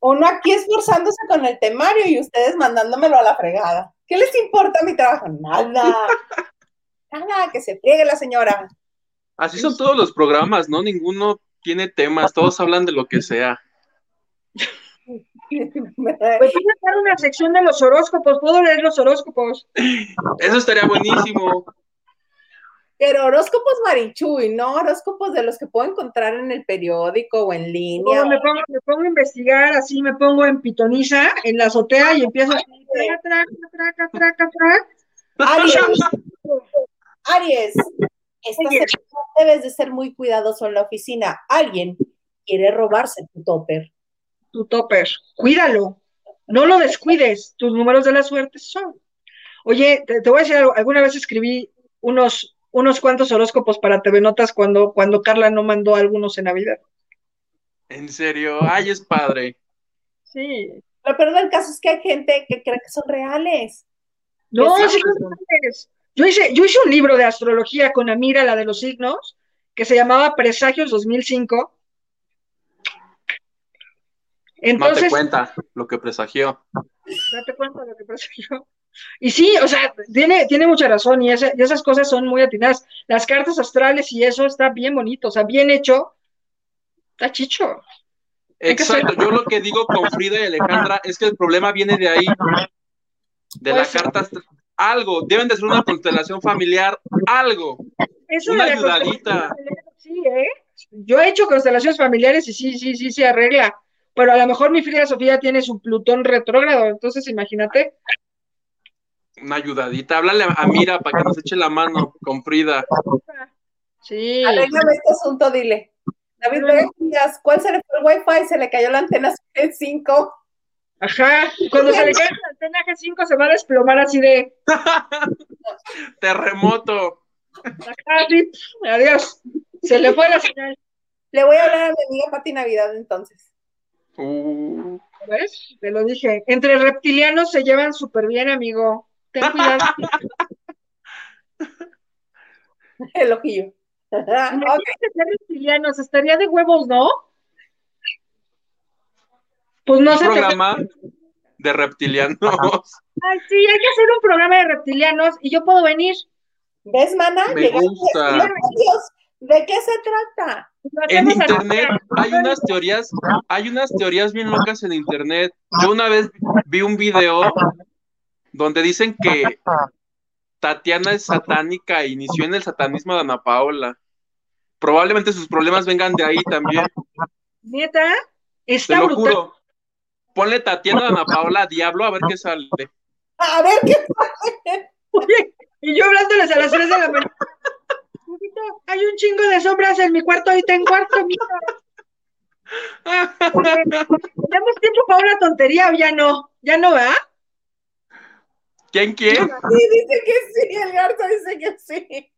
[SPEAKER 1] Uno aquí esforzándose con el temario y ustedes mandándomelo a la fregada. ¿Qué les importa mi trabajo? Nada. Nada, que se friegue la señora.
[SPEAKER 2] Así son todos los programas, ¿no? Ninguno tiene temas, todos hablan de lo que sea.
[SPEAKER 3] Pues voy a hacer una sección de los horóscopos. ¿Puedo leer los horóscopos?
[SPEAKER 2] Eso estaría buenísimo.
[SPEAKER 1] Pero horóscopos marichuy, no horóscopos de los que puedo encontrar en el periódico o en línea.
[SPEAKER 3] me, pongo, me pongo a investigar, así me pongo en pitoniza, en la azotea y empiezo a... Traca, traca,
[SPEAKER 1] Aries, Aries, esta semana debes de ser muy cuidadoso en la oficina. Alguien quiere robarse tu topper.
[SPEAKER 3] Tu topper, cuídalo, no lo descuides, tus números de la suerte son. Oye, te, voy a decir algo, alguna vez escribí unos, unos cuantos horóscopos para TV Notas cuando, cuando Carla no mandó algunos en Navidad.
[SPEAKER 2] ¿En serio? Ay, es padre.
[SPEAKER 3] Sí.
[SPEAKER 1] Lo peor del caso es que hay gente que cree que son reales.
[SPEAKER 3] No, sí son reales. Yo hice, yo hice un libro de astrología con Amira, la de los signos, que se llamaba Presagios 2005.
[SPEAKER 2] Entonces, date cuenta lo que presagió.
[SPEAKER 3] Date cuenta lo que presagió. Y sí, o sea, tiene, tiene mucha razón y, esas cosas son muy atinadas. Las cartas astrales y eso está bien bonito, o sea, bien hecho. Está chicho.
[SPEAKER 2] Exacto, yo lo que digo con Frida y Alejandra es que el problema viene de ahí, de las cartas algo, deben de ser una constelación familiar, algo, una ayudadita.
[SPEAKER 3] Sí, ¿eh? Yo he hecho constelaciones familiares y sí, sí, sí, se arregla, pero a lo mejor mi Frida Sofía tiene su Plutón retrógrado, entonces imagínate.
[SPEAKER 2] Una ayudadita, háblale a Mira para que nos eche la mano con Frida.
[SPEAKER 1] Sí. Arréglame este asunto, dile. David Díaz, ¿cuál se le fue el wifi? Se le cayó la antena 5.
[SPEAKER 3] Ajá, cuando se le cae la antena G5 se va a desplomar así de
[SPEAKER 2] terremoto.
[SPEAKER 3] Ajá, sí. Adiós. Se le fue la señal.
[SPEAKER 1] Le voy a hablar a mi amiga Pati Navidad entonces.
[SPEAKER 2] Uh.
[SPEAKER 3] ¿Ves? Te lo dije. Entre reptilianos se llevan súper bien, amigo. Ten cuidado.
[SPEAKER 1] El ojillo.
[SPEAKER 3] okay. reptilianos, estaría de huevos, ¿no?
[SPEAKER 2] Pues no un programa de reptilianos.
[SPEAKER 3] Ay, sí, hay que hacer un programa de reptilianos y yo puedo venir.
[SPEAKER 1] ¿Ves, mana?
[SPEAKER 2] Me gusta.
[SPEAKER 1] ¿De qué se trata?
[SPEAKER 2] En internet hay unas teorías, hay unas teorías bien locas en internet. Yo una vez vi un video donde dicen que Tatiana es satánica e inició en el satanismo de Ana Paola. Probablemente sus problemas vengan de ahí también.
[SPEAKER 3] ¿Neta? Está Te lo juro
[SPEAKER 2] ponle Tatiana Ana Paola Diablo a ver qué sale.
[SPEAKER 1] A ver qué sale.
[SPEAKER 3] y yo hablándoles a las 3 de la mañana. Hay un chingo de sombras en mi cuarto, ahí en cuarto, mira. ¿Tenemos tiempo para una tontería o ya no? ¿Ya no va?
[SPEAKER 2] ¿Quién quién?
[SPEAKER 1] Sí, dice que sí, el Garza dice que sí.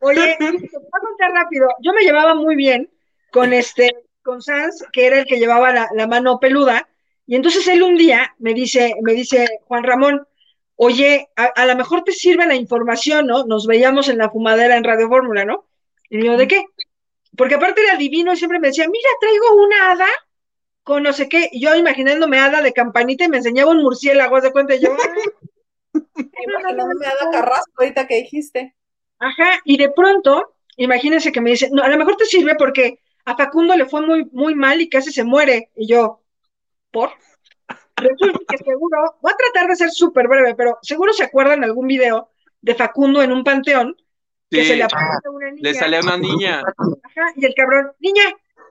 [SPEAKER 3] Oye, te voy a contar rápido. Yo me llevaba muy bien con este, con Sans, que era el que llevaba la, la mano peluda, y entonces él un día me dice, me dice, Juan Ramón, oye, a, lo mejor te sirve la información, ¿no? Nos veíamos en la fumadera en Radio Fórmula, ¿no? Y digo, ¿de qué? Porque aparte era divino y siempre me decía, mira, traigo una hada con no sé qué, yo imaginándome hada de campanita y me enseñaba un murciélago, de cuenta? Y yo,
[SPEAKER 1] imaginándome hada carrasco ahorita que dijiste.
[SPEAKER 3] Ajá, y de pronto, imagínense que me dice, no, a lo mejor te sirve porque a Facundo le fue muy, muy mal y casi se muere. Y yo, por. Resulta que seguro, voy a tratar de ser súper breve, pero seguro se acuerdan algún video de Facundo en un panteón que se le aparece una niña.
[SPEAKER 2] Le sale a una niña.
[SPEAKER 3] Ajá, y el cabrón, niña,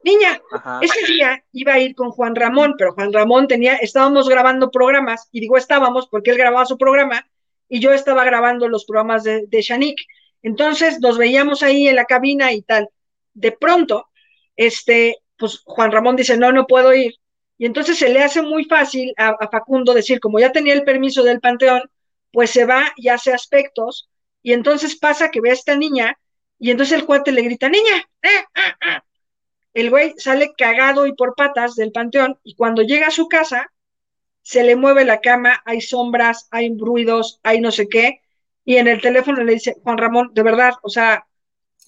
[SPEAKER 3] niña. Ese día iba a ir con Juan Ramón, pero Juan Ramón tenía, estábamos grabando programas, y digo estábamos porque él grababa su programa y yo estaba grabando los programas de, de Shanik. Entonces nos veíamos ahí en la cabina y tal. De pronto, este, pues Juan Ramón dice, no, no puedo ir. Y entonces se le hace muy fácil a, Facundo decir, como ya tenía el permiso del Panteón, pues se va y hace aspectos, y entonces pasa que ve a esta niña, y entonces el cuate le grita, niña, eh, ah, ah". el güey sale cagado y por patas del Panteón, y cuando llega a su casa, se le mueve la cama, hay sombras, hay ruidos, hay no sé qué, y en el teléfono le dice, Juan Ramón, de verdad, o sea,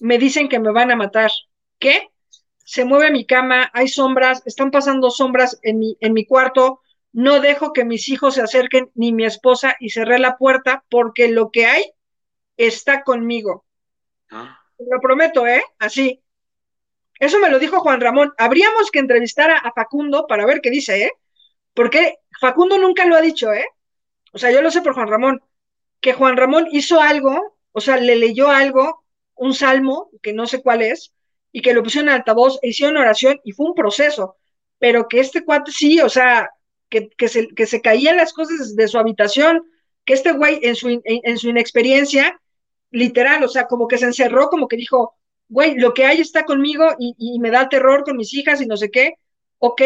[SPEAKER 3] me dicen que me van a matar. ¿Qué? Se mueve mi cama, hay sombras, están pasando sombras en mi, en mi cuarto, no dejo que mis hijos se acerquen ni mi esposa y cerré la puerta porque lo que hay está conmigo. Ah. Lo prometo, ¿eh? Así. Eso me lo dijo Juan Ramón. Habríamos que entrevistar a, a, Facundo para ver qué dice, ¿eh? Porque Facundo nunca lo ha dicho, ¿eh? O sea, yo lo sé por Juan Ramón, que Juan Ramón hizo algo, o sea, le leyó algo un salmo, que no sé cuál es, y que lo pusieron en altavoz, hicieron oración y fue un proceso, pero que este cuate sí, o sea, que, que, se, que se caían las cosas de su habitación, que este güey en su, en, su inexperiencia, literal, o sea, como que se encerró, como que dijo, güey, lo que hay está conmigo y, y, me da terror con mis hijas y no sé qué, ok,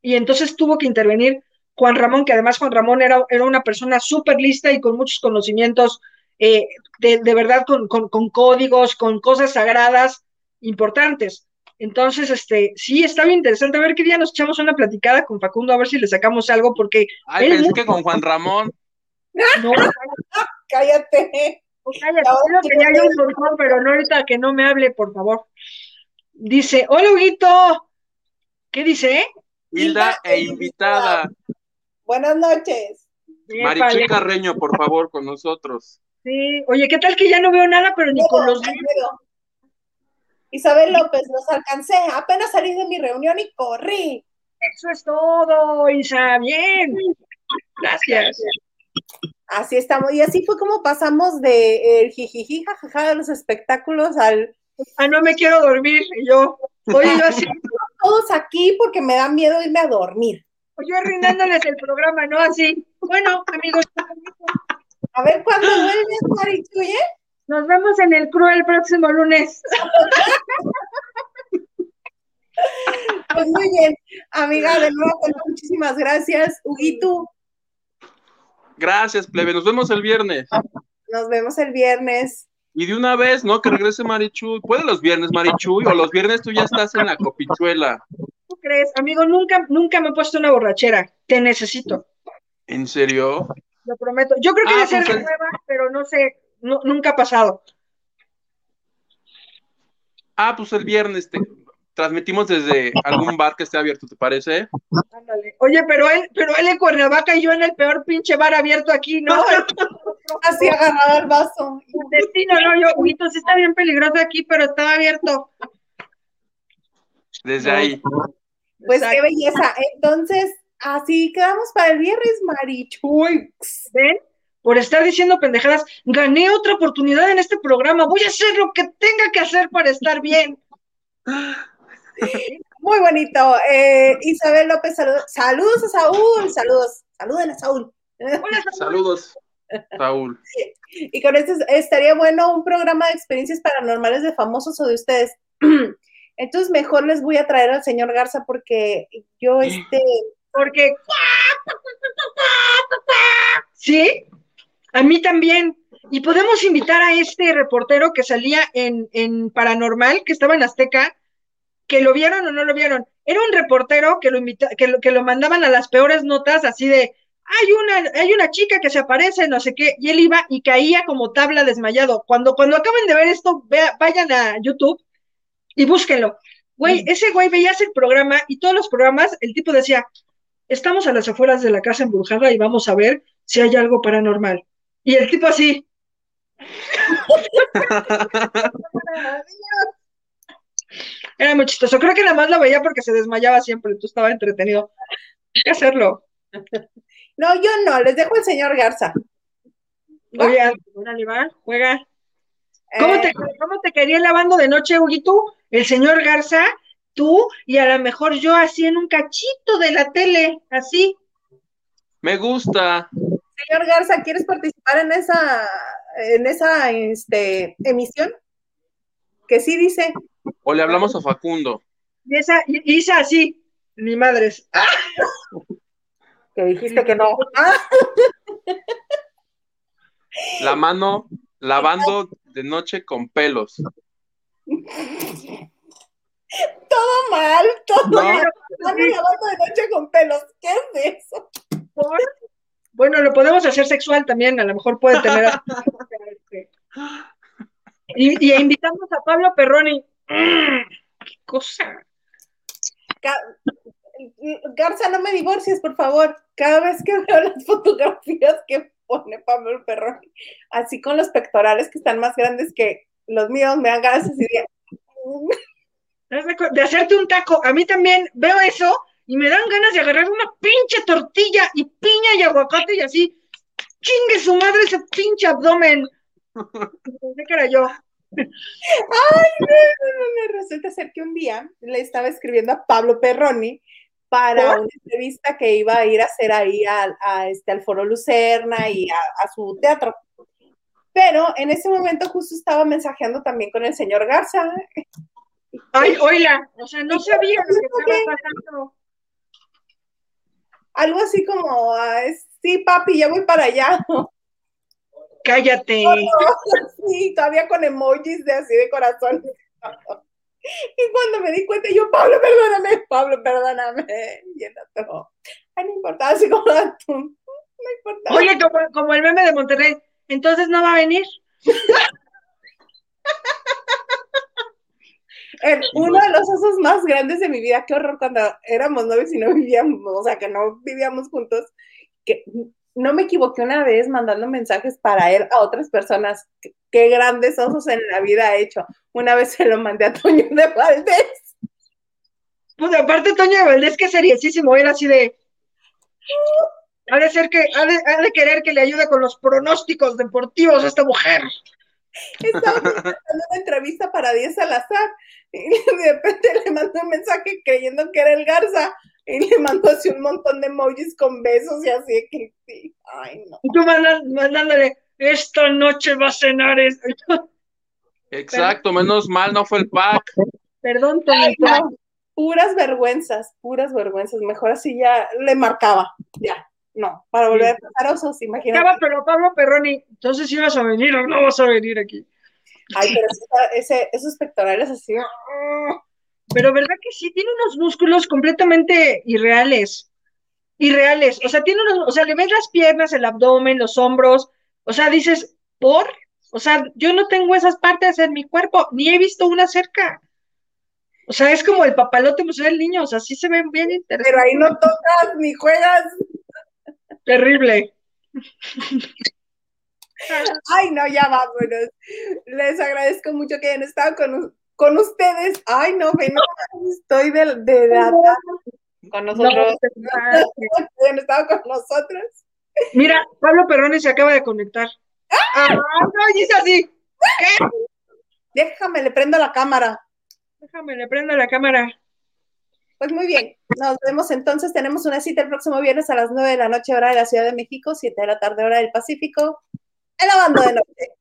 [SPEAKER 3] y entonces tuvo que intervenir Juan Ramón, que además Juan Ramón era, era una persona súper lista y con muchos conocimientos, eh, de, de, verdad, con, con, con, códigos, con cosas sagradas importantes. Entonces, este, sí, está bien interesante. A ver qué día nos echamos una platicada con Facundo, a ver si le sacamos algo, porque.
[SPEAKER 2] Ay, pensé que con Juan Ramón.
[SPEAKER 3] No,
[SPEAKER 1] cállate.
[SPEAKER 3] cállate, que ya un montón, pero no ahorita que no me hable, por favor. Dice, hola, Huguito. ¿Qué dice?
[SPEAKER 2] Hilda e invitada.
[SPEAKER 1] Buenas noches.
[SPEAKER 2] Marichu Carreño, por favor, con nosotros.
[SPEAKER 3] Sí, oye, ¿qué tal que ya no veo nada, pero ni con los
[SPEAKER 1] Isabel López, los alcancé. Apenas salí de mi reunión y corrí.
[SPEAKER 3] Eso es todo, Isa. Bien. Gracias.
[SPEAKER 1] Así estamos. Y así fue como pasamos de el jijiji, jajaja de los espectáculos al.
[SPEAKER 3] Ah, no me quiero dormir. Y yo, oye, yo así.
[SPEAKER 1] Todos aquí porque me da miedo irme a dormir.
[SPEAKER 3] Yo arruinándoles el programa, ¿no? Así. Bueno, amigos.
[SPEAKER 1] A ver cuándo vuelves, Marichuy, ¿eh?
[SPEAKER 3] Nos vemos en el CRU el próximo lunes.
[SPEAKER 1] Pues muy bien, amiga, de nuevo, muchísimas gracias. Huguito.
[SPEAKER 2] Gracias, plebe. Nos vemos el viernes.
[SPEAKER 1] Nos vemos el viernes.
[SPEAKER 2] Y de una vez, ¿no? Que regrese Marichuy. ¿Puede los viernes, Marichuy? O los viernes tú ya estás en la copichuela.
[SPEAKER 3] ¿Tú crees? Amigo, nunca, nunca me he puesto una borrachera. Te necesito.
[SPEAKER 2] ¿En serio?
[SPEAKER 3] Lo prometo. Yo creo que ah, debe ser pues nueva, pero no sé nunca ha pasado.
[SPEAKER 2] Ah, pues el viernes te transmitimos desde algún bar que esté abierto, ¿te parece?
[SPEAKER 3] Ándale. Oye, pero él, pero él en Cuernavaca y yo en el peor pinche bar abierto aquí, ¿no?
[SPEAKER 1] Así agarrado el vaso.
[SPEAKER 3] destino, no, yo, Huguito, sí está bien peligroso aquí, pero estaba abierto.
[SPEAKER 2] Desde ahí.
[SPEAKER 1] Pues qué belleza. Entonces, así quedamos para el viernes, Marichuy.
[SPEAKER 3] ¿Ven? Por estar diciendo pendejadas, gané otra oportunidad en este programa, voy a hacer lo que tenga que hacer para estar bien.
[SPEAKER 1] Muy bonito. Eh, Isabel López, saludos. Saludos a Saúl, saludos. Saluden a Saúl.
[SPEAKER 2] Saludos, Saúl.
[SPEAKER 1] Y con esto estaría bueno un programa de experiencias paranormales de famosos o de ustedes. Entonces mejor les voy a traer al señor Garza porque yo este...
[SPEAKER 3] Porque... ¿Sí? A mí también. Y podemos invitar a este reportero que salía en, en Paranormal, que estaba en Azteca, que lo vieron o no lo vieron. Era un reportero que lo, invita, que lo, que lo mandaban a las peores notas, así de, hay una, hay una chica que se aparece, no sé qué, y él iba y caía como tabla desmayado. Cuando, cuando acaben de ver esto, vayan a YouTube y búsquenlo. Güey, mm. ese güey veías el programa y todos los programas, el tipo decía, estamos a las afueras de la casa embrujada y vamos a ver si hay algo paranormal. Y el tipo así. Era muy chistoso. Creo que nada más la veía porque se desmayaba siempre, tú estaba entretenido. Hay que hacerlo.
[SPEAKER 1] No, yo no, les dejo el señor Garza.
[SPEAKER 3] Oye, juega. ¿Cómo, te, eh. ¿Cómo te quería lavando de noche, Huguito? El señor Garza, tú, y a lo mejor yo así en un cachito de la tele, así.
[SPEAKER 2] Me gusta.
[SPEAKER 1] Señor Garza, ¿quieres participar en esa, en esa este, emisión? Que sí dice.
[SPEAKER 2] O le hablamos a Facundo.
[SPEAKER 3] Y esa, Isa, sí, mi madre es.
[SPEAKER 1] Que dijiste que no.
[SPEAKER 2] La mano lavando de noche con pelos.
[SPEAKER 1] Todo mal, todo mal. Mano lavando de noche con pelos. ¿Qué es eso?
[SPEAKER 3] Bueno, lo podemos hacer sexual también, a lo mejor puede tener. y, y invitamos a Pablo Perroni. ¡Qué cosa!
[SPEAKER 1] Garza, no me divorcies, por favor. Cada vez que veo las fotografías que pone Pablo Perroni, así con los pectorales que están más grandes que los míos, me dan ganas de,
[SPEAKER 3] de hacerte un taco. A mí también veo eso y me dan ganas de agarrar una pinche tortilla y piña y aguacate y así, chingue su madre ese pinche abdomen. Pensé que era yo.
[SPEAKER 1] Ay, no, no, no, resulta ser que un día le estaba escribiendo a Pablo Perroni para una entrevista que iba a ir a hacer ahí a, este, al Foro Lucerna y a, su teatro. Pero en ese momento justo estaba mensajeando también con el señor Garza.
[SPEAKER 3] Ay, oiga, o sea, no sabía lo que estaba pasando.
[SPEAKER 1] Algo así como, sí, papi, ya voy para allá.
[SPEAKER 3] Cállate.
[SPEAKER 1] sí, todavía con emojis de así de corazón. Y cuando me di cuenta, yo, Pablo, perdóname, Pablo, perdóname. Y el otro, ay, no importa, así como tú, no importa.
[SPEAKER 3] Oye, como, el meme de Monterrey, entonces no va a venir.
[SPEAKER 1] uno de los osos más grandes de mi vida, qué horror cuando éramos novios y no vivíamos, o sea, que no vivíamos juntos, que no me equivoqué una vez mandando mensajes para él a otras personas. Qué, grandes osos en la vida ha hecho. Una vez se lo mandé a Toño de Valdés.
[SPEAKER 3] Pues aparte Toño de Valdés, que seriosísimo, era así de... Ha de ser que, ha de, querer que le ayude con los pronósticos deportivos a esta mujer.
[SPEAKER 1] Estaba haciendo una entrevista para Díaz Salazar y de repente le mandó un mensaje creyendo que era el Garza y le mandó así un montón de emojis con besos y así que sí. Ay, no. Y
[SPEAKER 3] tú mandándole, esta noche va a cenar esto.
[SPEAKER 2] Exacto, menos mal no fue el pack.
[SPEAKER 3] Perdón, Tonito.
[SPEAKER 1] puras vergüenzas, puras vergüenzas. Mejor así ya le marcaba. Ya, no, para volver a pasar osos, imagínate.
[SPEAKER 3] pero Pablo Perroni, entonces ibas a venir o no vas a venir aquí.
[SPEAKER 1] Ay, pero ese, esos pectorales así.
[SPEAKER 3] Pero verdad que sí, tiene unos músculos completamente irreales. Irreales. O sea, tiene unos, o sea, le ves las piernas, el abdomen, los hombros. O sea, dices, ¿por? O sea, yo no tengo esas partes en mi cuerpo, ni he visto una cerca. O sea, es como el papalote museo del niño, o sea, sí se ven bien
[SPEAKER 1] interesantes. Pero ahí no tocas ni juegas.
[SPEAKER 3] Terrible.
[SPEAKER 1] Ay, no, ya vámonos. Les agradezco mucho que hayan estado con, con ustedes. Ay, no, no, estoy de, de, con nosotros. No, estado con nosotros.
[SPEAKER 3] Mira, Pablo Perrone se acaba de conectar. ¡Ah! ah no, dice así. ¿Qué?
[SPEAKER 1] Déjame, le prendo la cámara.
[SPEAKER 3] Déjame, le prendo la cámara.
[SPEAKER 1] Pues muy bien, nos vemos entonces. Tenemos una cita el próximo viernes a las 9 de la noche, hora de la Ciudad de México, 7 de la tarde, hora del Pacífico, en la banda de noche.